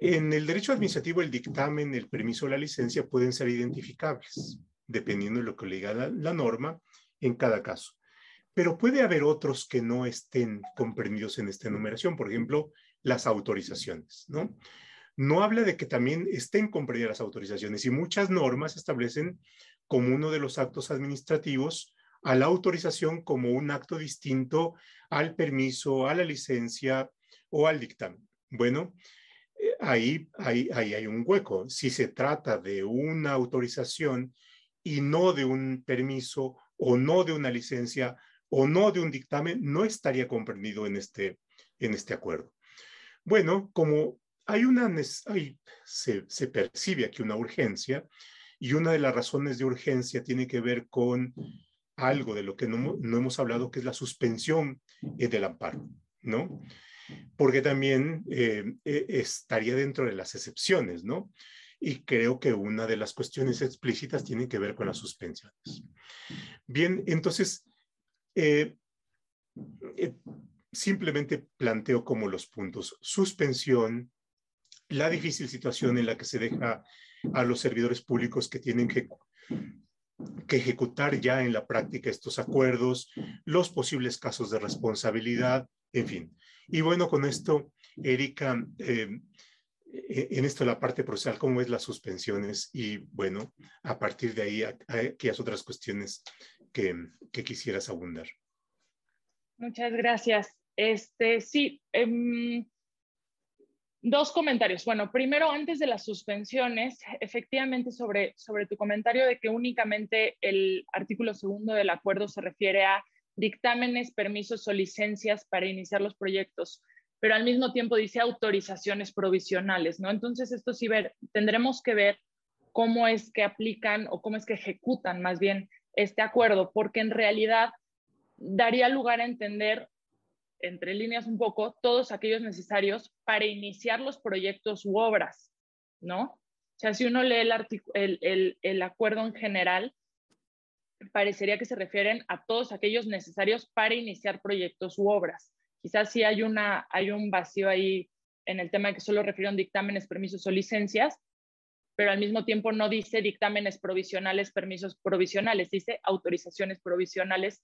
En el derecho administrativo, el dictamen, el permiso o la licencia pueden ser identificables, dependiendo de lo que le diga la, norma en cada caso. Pero puede haber otros que no estén comprendidos en esta enumeración, por ejemplo, las autorizaciones, ¿no? No habla de que también estén comprendidas las autorizaciones y muchas normas establecen como uno de los actos administrativos a la autorización como un acto distinto al permiso, a la licencia o al dictamen. Bueno, ahí, ahí, ahí hay un hueco. Si se trata de una autorización y no de un permiso o no de una licencia o no de un dictamen, no estaría comprendido en este, en este acuerdo. Bueno, como hay una, hay, se, se percibe aquí una urgencia y una de las razones de urgencia tiene que ver con algo de lo que no, no hemos hablado, que es la suspensión del amparo, ¿no? Porque también eh, e, estaría dentro de las excepciones, ¿no? Y creo que una de las cuestiones explícitas tiene que ver con las suspensiones. Bien, entonces, eh, eh, simplemente planteo como los puntos. Suspensión, la difícil situación en la que se deja a los servidores públicos que tienen que, que ejecutar ya en la práctica estos acuerdos, los posibles casos de responsabilidad, en fin. Y bueno, con esto, Erika, eh, e, en esto la parte procesal, cómo es las suspensiones y bueno, a partir de ahí, aquellas otras cuestiones que, quisieras abundar. Muchas gracias. Este, sí, em, dos comentarios. Bueno, primero, antes de las suspensiones, efectivamente sobre, sobre tu comentario de que únicamente el artículo segundo del acuerdo se refiere a dictámenes, permisos o licencias para iniciar los proyectos, pero al mismo tiempo dice autorizaciones provisionales, ¿no? Entonces, esto sí ver, tendremos que ver cómo es que aplican o cómo es que ejecutan más bien este acuerdo, porque en realidad daría lugar a entender entre líneas un poco, todos aquellos necesarios para iniciar los proyectos u obras, ¿no? O sea, si uno lee el, el, el, acuerdo en general, parecería que se refieren a todos aquellos necesarios para iniciar proyectos u obras. Quizás sí hay, una, hay un vacío ahí en el tema que solo refieren dictámenes, permisos o licencias, pero al mismo tiempo no dice dictámenes provisionales, permisos provisionales, dice autorizaciones provisionales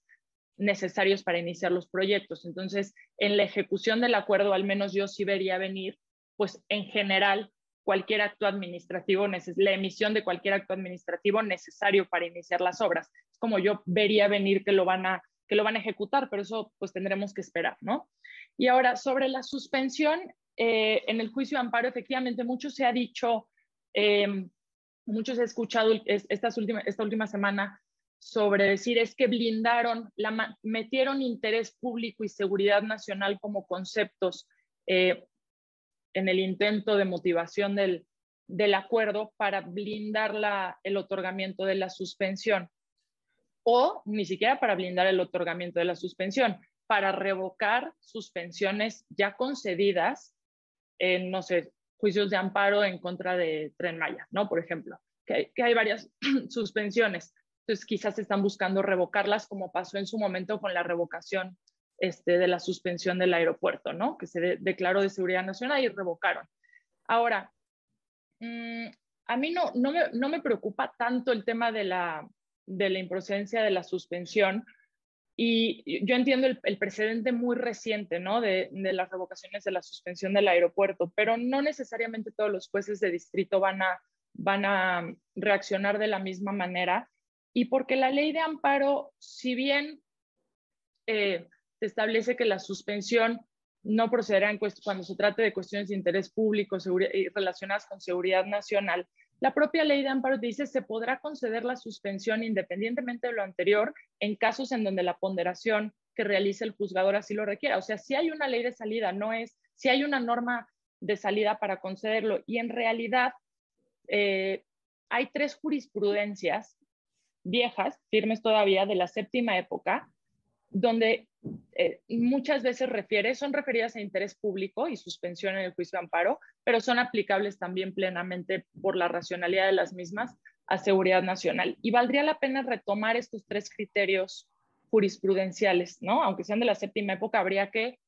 necesarios para iniciar los proyectos. Entonces, en la ejecución del acuerdo, al menos yo sí vería venir, pues en general, cualquier acto administrativo, la emisión de cualquier acto administrativo necesario para iniciar las obras. Como yo vería venir que lo van a, que lo van a ejecutar, pero eso pues tendremos que esperar, ¿no? Y ahora, sobre la suspensión, eh, en el juicio de amparo, efectivamente, mucho se ha dicho, eh, mucho se ha escuchado estas esta última semana sobre decir es que blindaron, la, metieron interés público y seguridad nacional como conceptos eh, en el intento de motivación del, del acuerdo para blindar la, el otorgamiento de la suspensión. O ni siquiera para blindar el otorgamiento de la suspensión, para revocar suspensiones ya concedidas en, no sé, juicios de amparo en contra de Tren Maya, ¿no? Por ejemplo, que hay, que hay varias suspensiones entonces quizás están buscando revocarlas como pasó en su momento con la revocación este, de la suspensión del aeropuerto, ¿no? Que se declaró de seguridad nacional y revocaron. Ahora, mm, a mí no, no, me, no, me, preocupa tanto el tema de la, de la improcedencia de la suspensión y yo entiendo el, precedente muy reciente, ¿no? De, de, las revocaciones de la suspensión del aeropuerto, pero no necesariamente todos los jueces de distrito van a, van a reaccionar de la misma manera y porque la ley de amparo, si bien eh, establece que la suspensión no procederá en cuando se trate de cuestiones de interés público y relacionadas con seguridad nacional, la propia ley de amparo dice se podrá conceder la suspensión independientemente de lo anterior en casos en donde la ponderación que realice el juzgador así lo requiera. O sea, si hay una ley de salida, no es, si hay una norma de salida para concederlo. Y en realidad eh, hay tres jurisprudencias viejas, firmes todavía, de la séptima época, donde eh, muchas veces refiere, son referidas a interés público y suspensión en el juicio de amparo, pero son aplicables también plenamente por la racionalidad de las mismas a seguridad nacional. Y valdría la pena retomar estos tres criterios jurisprudenciales, ¿no? Aunque sean de la séptima época, habría que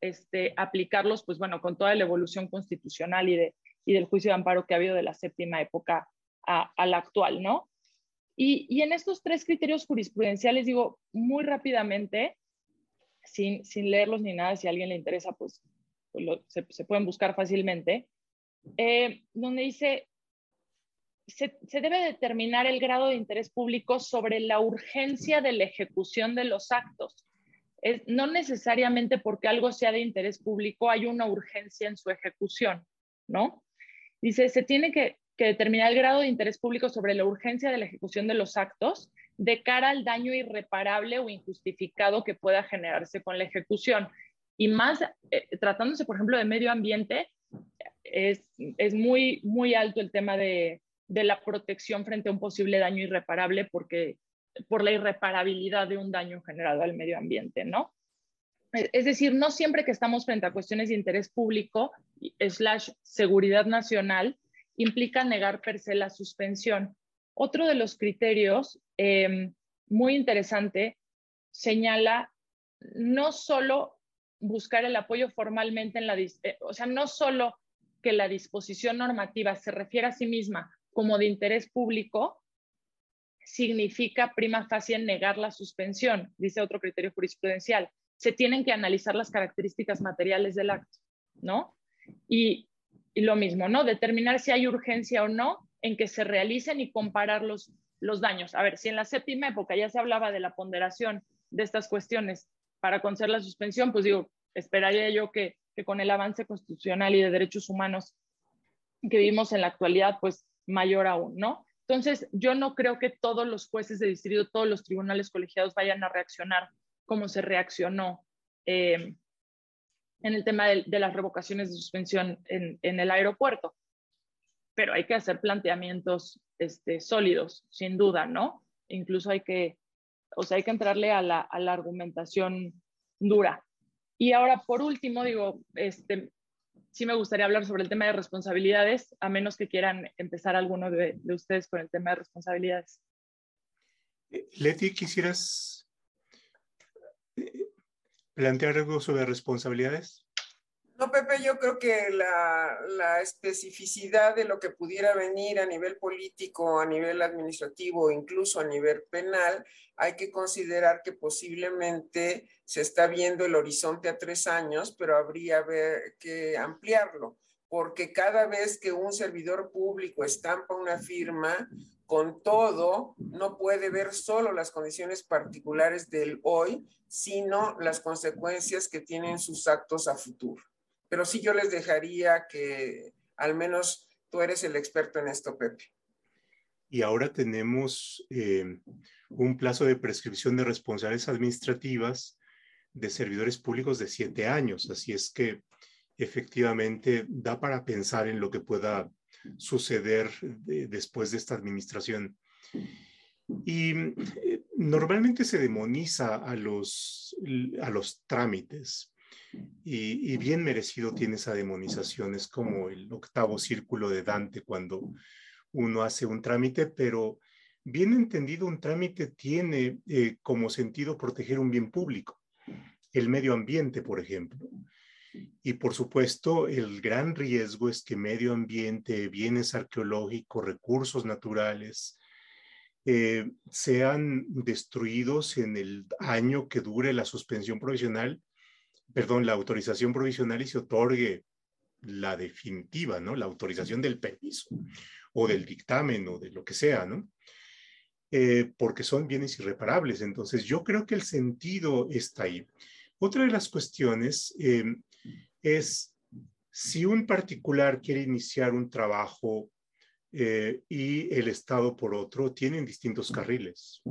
este, aplicarlos, pues bueno, con toda la evolución constitucional y, de, y del juicio de amparo que ha habido de la séptima época a, a la actual, ¿no? Y, en estos tres criterios jurisprudenciales, digo muy rápidamente, sin, sin leerlos ni nada, si a alguien le interesa, pues, pues se, pueden buscar fácilmente, eh, donde dice, se, se, debe determinar el grado de interés público sobre la urgencia de la ejecución de los actos. No necesariamente porque algo sea de interés público hay una urgencia en su ejecución, ¿no? Dice, se tiene que que determina el grado de interés público sobre la urgencia de la ejecución de los actos de cara al daño irreparable o injustificado que pueda generarse con la ejecución. Y más, eh, tratándose, por ejemplo, de medio ambiente, es, es muy, muy alto el tema de, de, la protección frente a un posible daño irreparable porque, por la irreparabilidad de un daño generado al medio ambiente, ¿no? Es decir, no siempre que estamos frente a cuestiones de interés público, slash seguridad nacional, implica negar per se la suspensión. Otro de los criterios em, muy interesante señala no solo buscar el apoyo formalmente en la, eh, o sea, no solo que la disposición normativa se refiere a sí misma como de interés público, significa prima facie negar la suspensión, dice otro criterio jurisprudencial. Se tienen que analizar las características materiales del acto, ¿no? Y y lo mismo, ¿no? Determinar si hay urgencia o no en que se realicen y comparar los, los daños. A ver, si en la séptima época ya se hablaba de la ponderación de estas cuestiones para conceder la suspensión, pues digo, esperaría yo que, que con el avance constitucional y de derechos humanos que vivimos en la actualidad, pues mayor aún, ¿no? Entonces, yo no creo que todos los jueces de distrito, todos los tribunales colegiados vayan a reaccionar como se reaccionó eh, en el tema de, las revocaciones de suspensión en, el aeropuerto. Pero hay que hacer planteamientos este, sólidos, sin duda, ¿no? Incluso hay que, o sea, hay que entrarle a la, a la argumentación dura. Y ahora, por último, digo, este, sí me gustaría hablar sobre el tema de responsabilidades, a menos que quieran empezar alguno de, ustedes con el tema de responsabilidades. Eh, Leti, ¿quisieras plantear algo sobre responsabilidades? No, Pepe, yo creo que la, la, especificidad de lo que pudiera venir a nivel político, a nivel administrativo, incluso a nivel penal, hay que considerar que posiblemente se está viendo el horizonte a tres años, pero habría que ampliarlo, porque cada vez que un servidor público estampa una firma, con todo, no puede ver solo las condiciones particulares del hoy, sino las consecuencias que tienen sus actos a futuro pero sí yo les dejaría que al menos tú eres el experto en esto, Pepe. Y ahora tenemos eh, un plazo de prescripción de responsabilidades administrativas de servidores públicos de siete años, así es que efectivamente da para pensar en lo que pueda suceder después de esta administración. Y eh, normalmente se demoniza a los, a los trámites, y, bien merecido tiene esa demonización. Es como el octavo círculo de Dante cuando uno hace un trámite, pero bien entendido, un trámite tiene eh, como sentido proteger un bien público, el medio ambiente, por ejemplo. Y por supuesto, el gran riesgo es que medio ambiente, bienes arqueológicos, recursos naturales, eh, sean destruidos en el año que dure la suspensión provisional perdón, la autorización provisional y se otorgue la definitiva, ¿no? La autorización del permiso o del dictamen o de lo que sea, ¿no? Eh, porque son bienes irreparables. Entonces, yo creo que el sentido está ahí. Otra de las cuestiones eh, es si un particular quiere iniciar un trabajo eh, y el Estado por otro, tienen distintos carriles.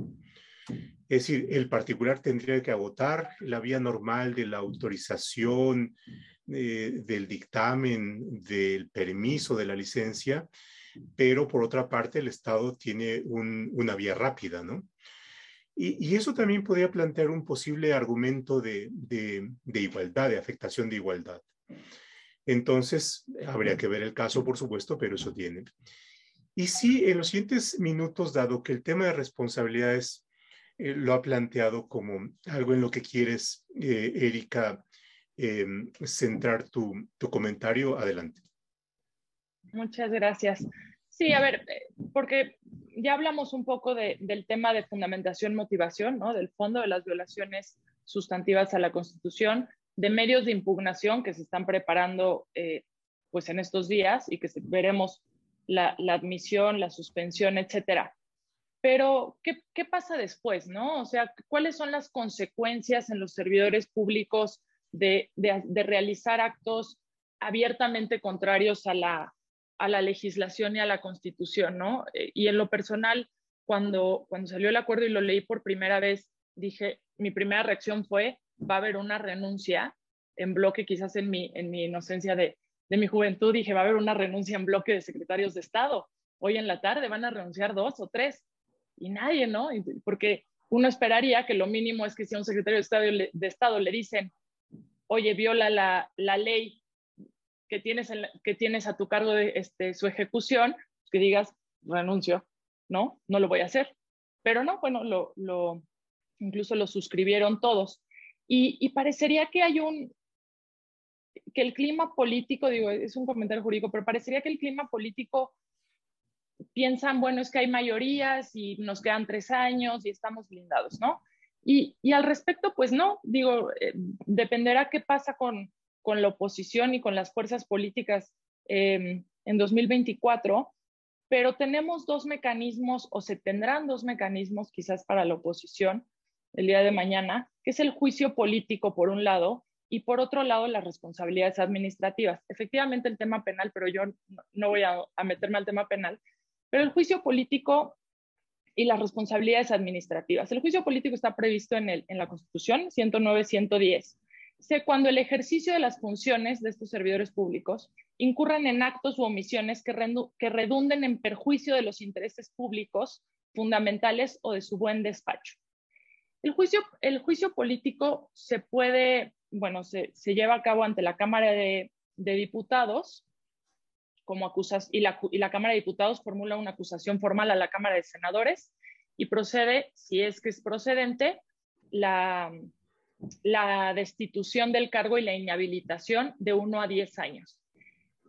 Es decir, el particular tendría que agotar la vía normal de la autorización, eh, del dictamen, del permiso de la licencia, pero por otra parte el Estado tiene una vía rápida, ¿no? Y, eso también podría plantear un posible argumento de, de igualdad, de afectación de igualdad. Entonces, habría que ver el caso, por supuesto, pero eso tiene. Y sí, en los siguientes minutos, dado que el tema de responsabilidades eh, lo ha planteado como algo en lo que quieres, eh, Erika, em, centrar tu, comentario. Adelante. Muchas gracias. Sí, a ver, eh, porque ya hablamos un poco del tema de fundamentación, motivación, ¿no? Del fondo de las violaciones sustantivas a la Constitución, de medios de impugnación que se están preparando pues en estos días y que veremos la, la admisión, la suspensión, etcétera. Pero, ¿qué, pasa después, no? O sea, ¿cuáles son las consecuencias en los servidores públicos de, realizar actos abiertamente contrarios a la, legislación y a la constitución, ¿no? Eh, y en lo personal, cuando, cuando salió el acuerdo y lo leí por primera vez, dije, mi primera reacción fue, va a haber una renuncia en bloque, quizás en mi, en mi inocencia de, de mi juventud, dije, va a haber una renuncia en bloque de secretarios de Estado. Hoy en la tarde van a renunciar dos o tres y nadie, ¿no? Porque uno esperaría que lo mínimo es que si a un secretario de Estado, de Estado le dicen, oye, viola la, la ley que tienes, que tienes a tu cargo este, su ejecución, que digas, renuncio, ¿no? No lo voy a hacer. Pero no, bueno, lo, lo incluso lo suscribieron todos. Y, y, parecería que hay un, que el clima político, digo, es un comentario jurídico, pero parecería que el clima político piensan, bueno, es que hay mayorías y nos quedan tres años y estamos blindados, ¿no? Y, y al respecto, pues no, digo, eh, dependerá qué pasa con, con la oposición y con las fuerzas políticas em, en 2024, pero tenemos dos mecanismos o se tendrán dos mecanismos quizás para la oposición el día de mañana, que es el juicio político por un lado y por otro lado las responsabilidades administrativas. Efectivamente el tema penal, pero yo no voy a, meterme al tema penal, pero el juicio político y las responsabilidades administrativas. El juicio político está previsto en, el, en la Constitución 109-110. Sé cuando el ejercicio de las funciones de estos servidores públicos incurran en actos u omisiones que, redunden en perjuicio de los intereses públicos fundamentales o de su buen despacho. El juicio, el juicio político se puede, bueno, se, se, lleva a cabo ante la Cámara de, de Diputados como acusas y la, y la Cámara de Diputados formula una acusación formal a la Cámara de Senadores y procede, si es que es procedente, la, la destitución del cargo y la inhabilitación de uno a diez años.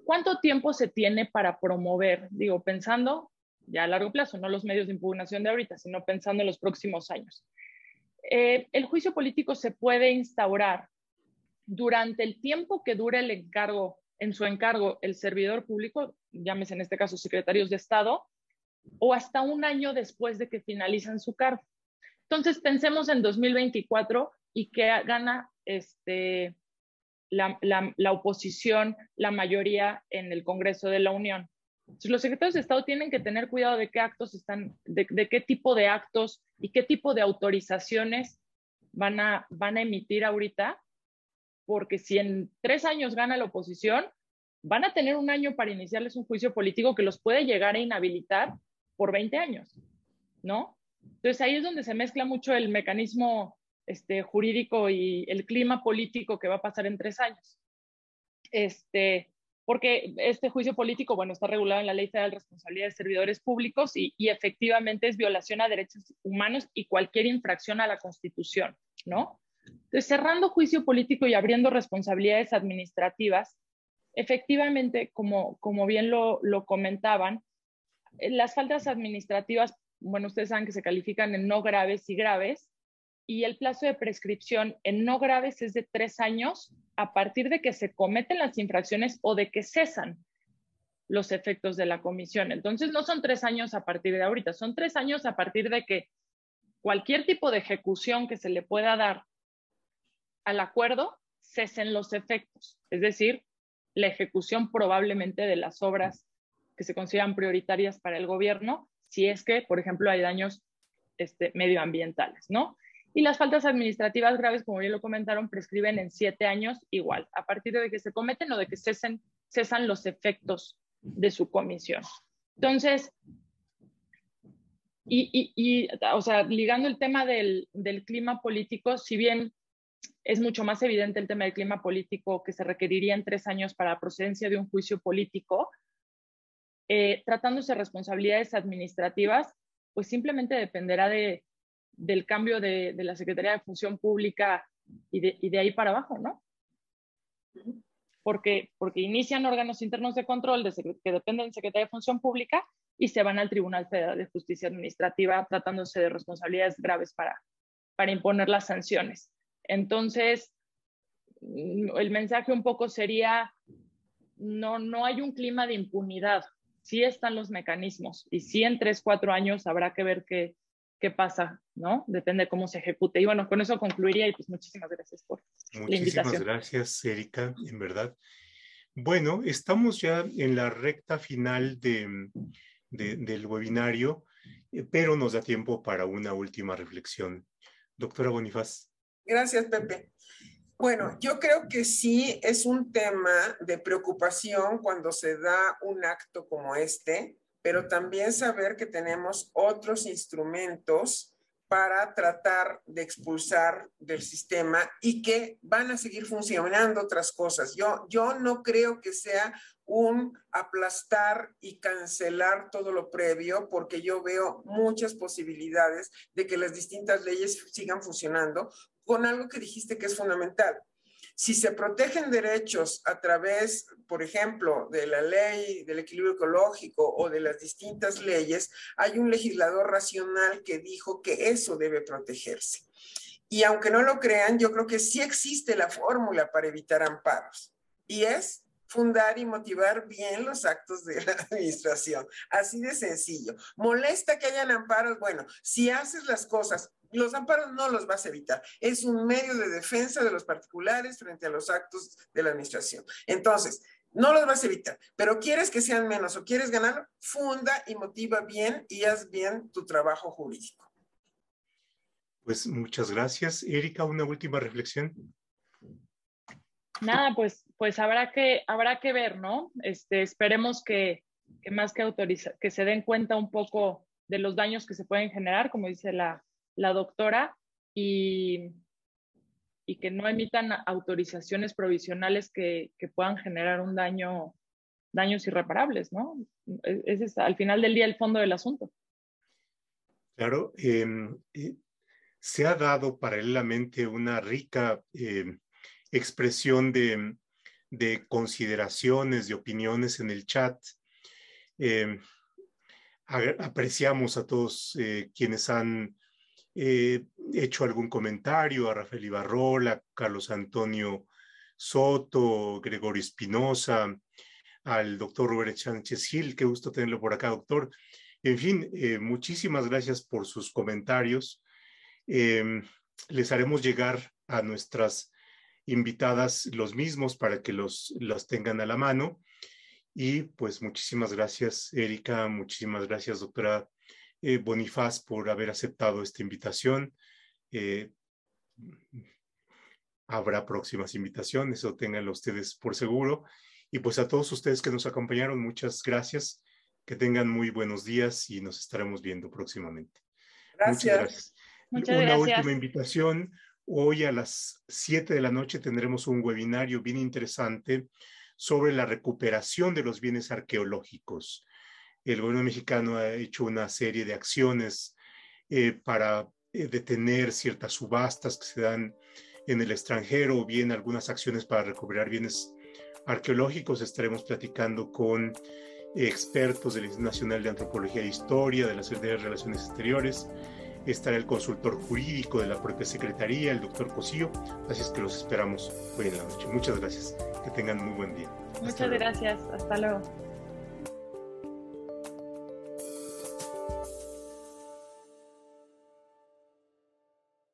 ¿Cuánto tiempo se tiene para promover? Digo, pensando ya a largo plazo, no los medios de impugnación de ahorita, sino pensando en los próximos años. Eh, el juicio político se puede instaurar durante el tiempo que dure el encargo, en su encargo, el servidor público, llámese en este caso secretarios de Estado, o hasta un año después de que finalicen su cargo. Entonces, pensemos en 2024 y que gana este, la, oposición, la mayoría en el Congreso de la Unión. los secretarios de Estado tienen que tener cuidado de qué actos están, de, qué tipo de actos y qué tipo de autorizaciones van a, van a emitir ahorita, porque si en tres años gana la oposición, van a tener un año para iniciarles un juicio político que los puede llegar a inhabilitar por 20 años, ¿no? Entonces ahí es donde se mezcla mucho el mecanismo este, jurídico y el clima político que va a pasar en tres años. Este, porque este juicio político, bueno, está regulado en la Ley Federal de Responsabilidad de Servidores Públicos y, efectivamente es violación a derechos humanos y cualquier infracción a la Constitución, ¿no? Entonces, cerrando juicio político y abriendo responsabilidades administrativas, efectivamente, como, como bien lo, lo comentaban, las faltas administrativas, bueno, ustedes saben que se califican en no graves y graves, y el plazo de prescripción en no graves es de tres años a partir de que se cometen las infracciones o de que cesan los efectos de la comisión. Entonces, no son tres años a partir de ahorita, son tres años a partir de que cualquier tipo de ejecución que se le pueda dar al acuerdo cesen los efectos, es decir, la ejecución probablemente de las obras que se consideran prioritarias para el gobierno, si es que, por ejemplo, hay daños este, medioambientales, ¿no? Y las faltas administrativas graves, como ya lo comentaron, prescriben en siete años igual, a partir de que se cometen o de que cesen, cesan los efectos de su comisión. Entonces, y, y, o sea, ligando el tema del, del, clima político, si bien es mucho más evidente el tema del clima político que se requeriría en tres años para la procedencia de un juicio político, eh, tratándose de responsabilidades administrativas, pues simplemente dependerá de, del cambio de, la Secretaría de Función Pública y de, ahí para abajo, ¿no? Porque, porque inician órganos internos de control que dependen de la Secretaría de Función Pública y se van al Tribunal Federal de Justicia Administrativa tratándose de responsabilidades graves para, para imponer las sanciones. Entonces, mm, el mensaje un poco sería, no, no hay un clima de impunidad, sí están los mecanismos y sí en tres, cuatro años habrá que ver qué, qué pasa, ¿no? Depende de cómo se ejecute. Y bueno, con eso concluiría y pues muchísimas gracias por la invitación. Muchísimas gracias, Erika, en verdad. Bueno, estamos ya en la recta final de, del webinario, eh, pero nos da tiempo para una última reflexión. Doctora Bonifaz. Gracias, Pepe. Bueno, yo creo que sí es un tema de preocupación cuando se da un acto como este, pero también saber que tenemos otros instrumentos para tratar de expulsar del sistema y que van a seguir funcionando otras cosas. Yo, yo no creo que sea un aplastar y cancelar todo lo previo, porque yo veo muchas posibilidades de que las distintas leyes sigan funcionando con algo que dijiste que es fundamental, si se protegen derechos a través, por ejemplo, de la ley del equilibrio ecológico o de las distintas leyes, hay un legislador racional que dijo que eso debe protegerse. Y aunque no lo crean, yo creo que sí existe la fórmula para evitar amparos. Y es fundar y motivar bien los actos de la administración. Así de sencillo. Molesta que hayan amparos. Bueno, si haces las cosas, los amparos no los vas a evitar. Es un medio de defensa de los particulares frente a los actos de la administración. Entonces, no los vas a evitar, pero quieres que sean menos o quieres ganar, funda y motiva bien y haz bien tu trabajo jurídico. Pues muchas gracias. Erika, una última reflexión. Nada, pues, pues habrá que, habrá que ver, ¿no? Este, esperemos que, más que autorizar, que se den cuenta un poco de los daños que se pueden generar, como dice la, la doctora, y, y que no emitan autorizaciones provisionales que, puedan generar un daño, daños irreparables, ¿no? E, ese es al final del día el fondo del asunto. Claro, em, eh, se ha dado paralelamente una rica em, expresión de, consideraciones, de opiniones en el chat. Em, apreciamos a todos eh, quienes han eh, hecho algún comentario, a Rafael Ibarrola, Carlos Antonio Soto, Gregorio Espinosa, al doctor Robert Sánchez Gil, qué gusto tenerlo por acá, doctor. En fin, eh, muchísimas gracias por sus comentarios. Em, les haremos llegar a nuestras invitadas los mismos para que los, los tengan a la mano. Y pues muchísimas gracias, Erika, muchísimas gracias, doctora eh, Bonifaz, por haber aceptado esta invitación. Eh, habrá próximas invitaciones, o tenganlo ustedes por seguro. Y pues a todos ustedes que nos acompañaron, muchas gracias. Que tengan muy buenos días y nos estaremos viendo próximamente. Gracias. Muchas gracias. Una última invitación. Hoy a las 7 de la noche tendremos un webinario bien interesante sobre la recuperación de los bienes arqueológicos el gobierno mexicano ha hecho una serie de acciones eh, para eh, detener ciertas subastas que se dan en el extranjero o bien algunas acciones para recuperar bienes arqueológicos. Estaremos platicando con expertos del Instituto Nacional de Antropología e Historia, de la Secretaría de Relaciones Exteriores. Estará el consultor jurídico de la propia Secretaría, el doctor Cosío. Así es que los esperamos hoy en la noche. Muchas gracias. Que tengan muy buen día. Muchas gracias. Hasta luego.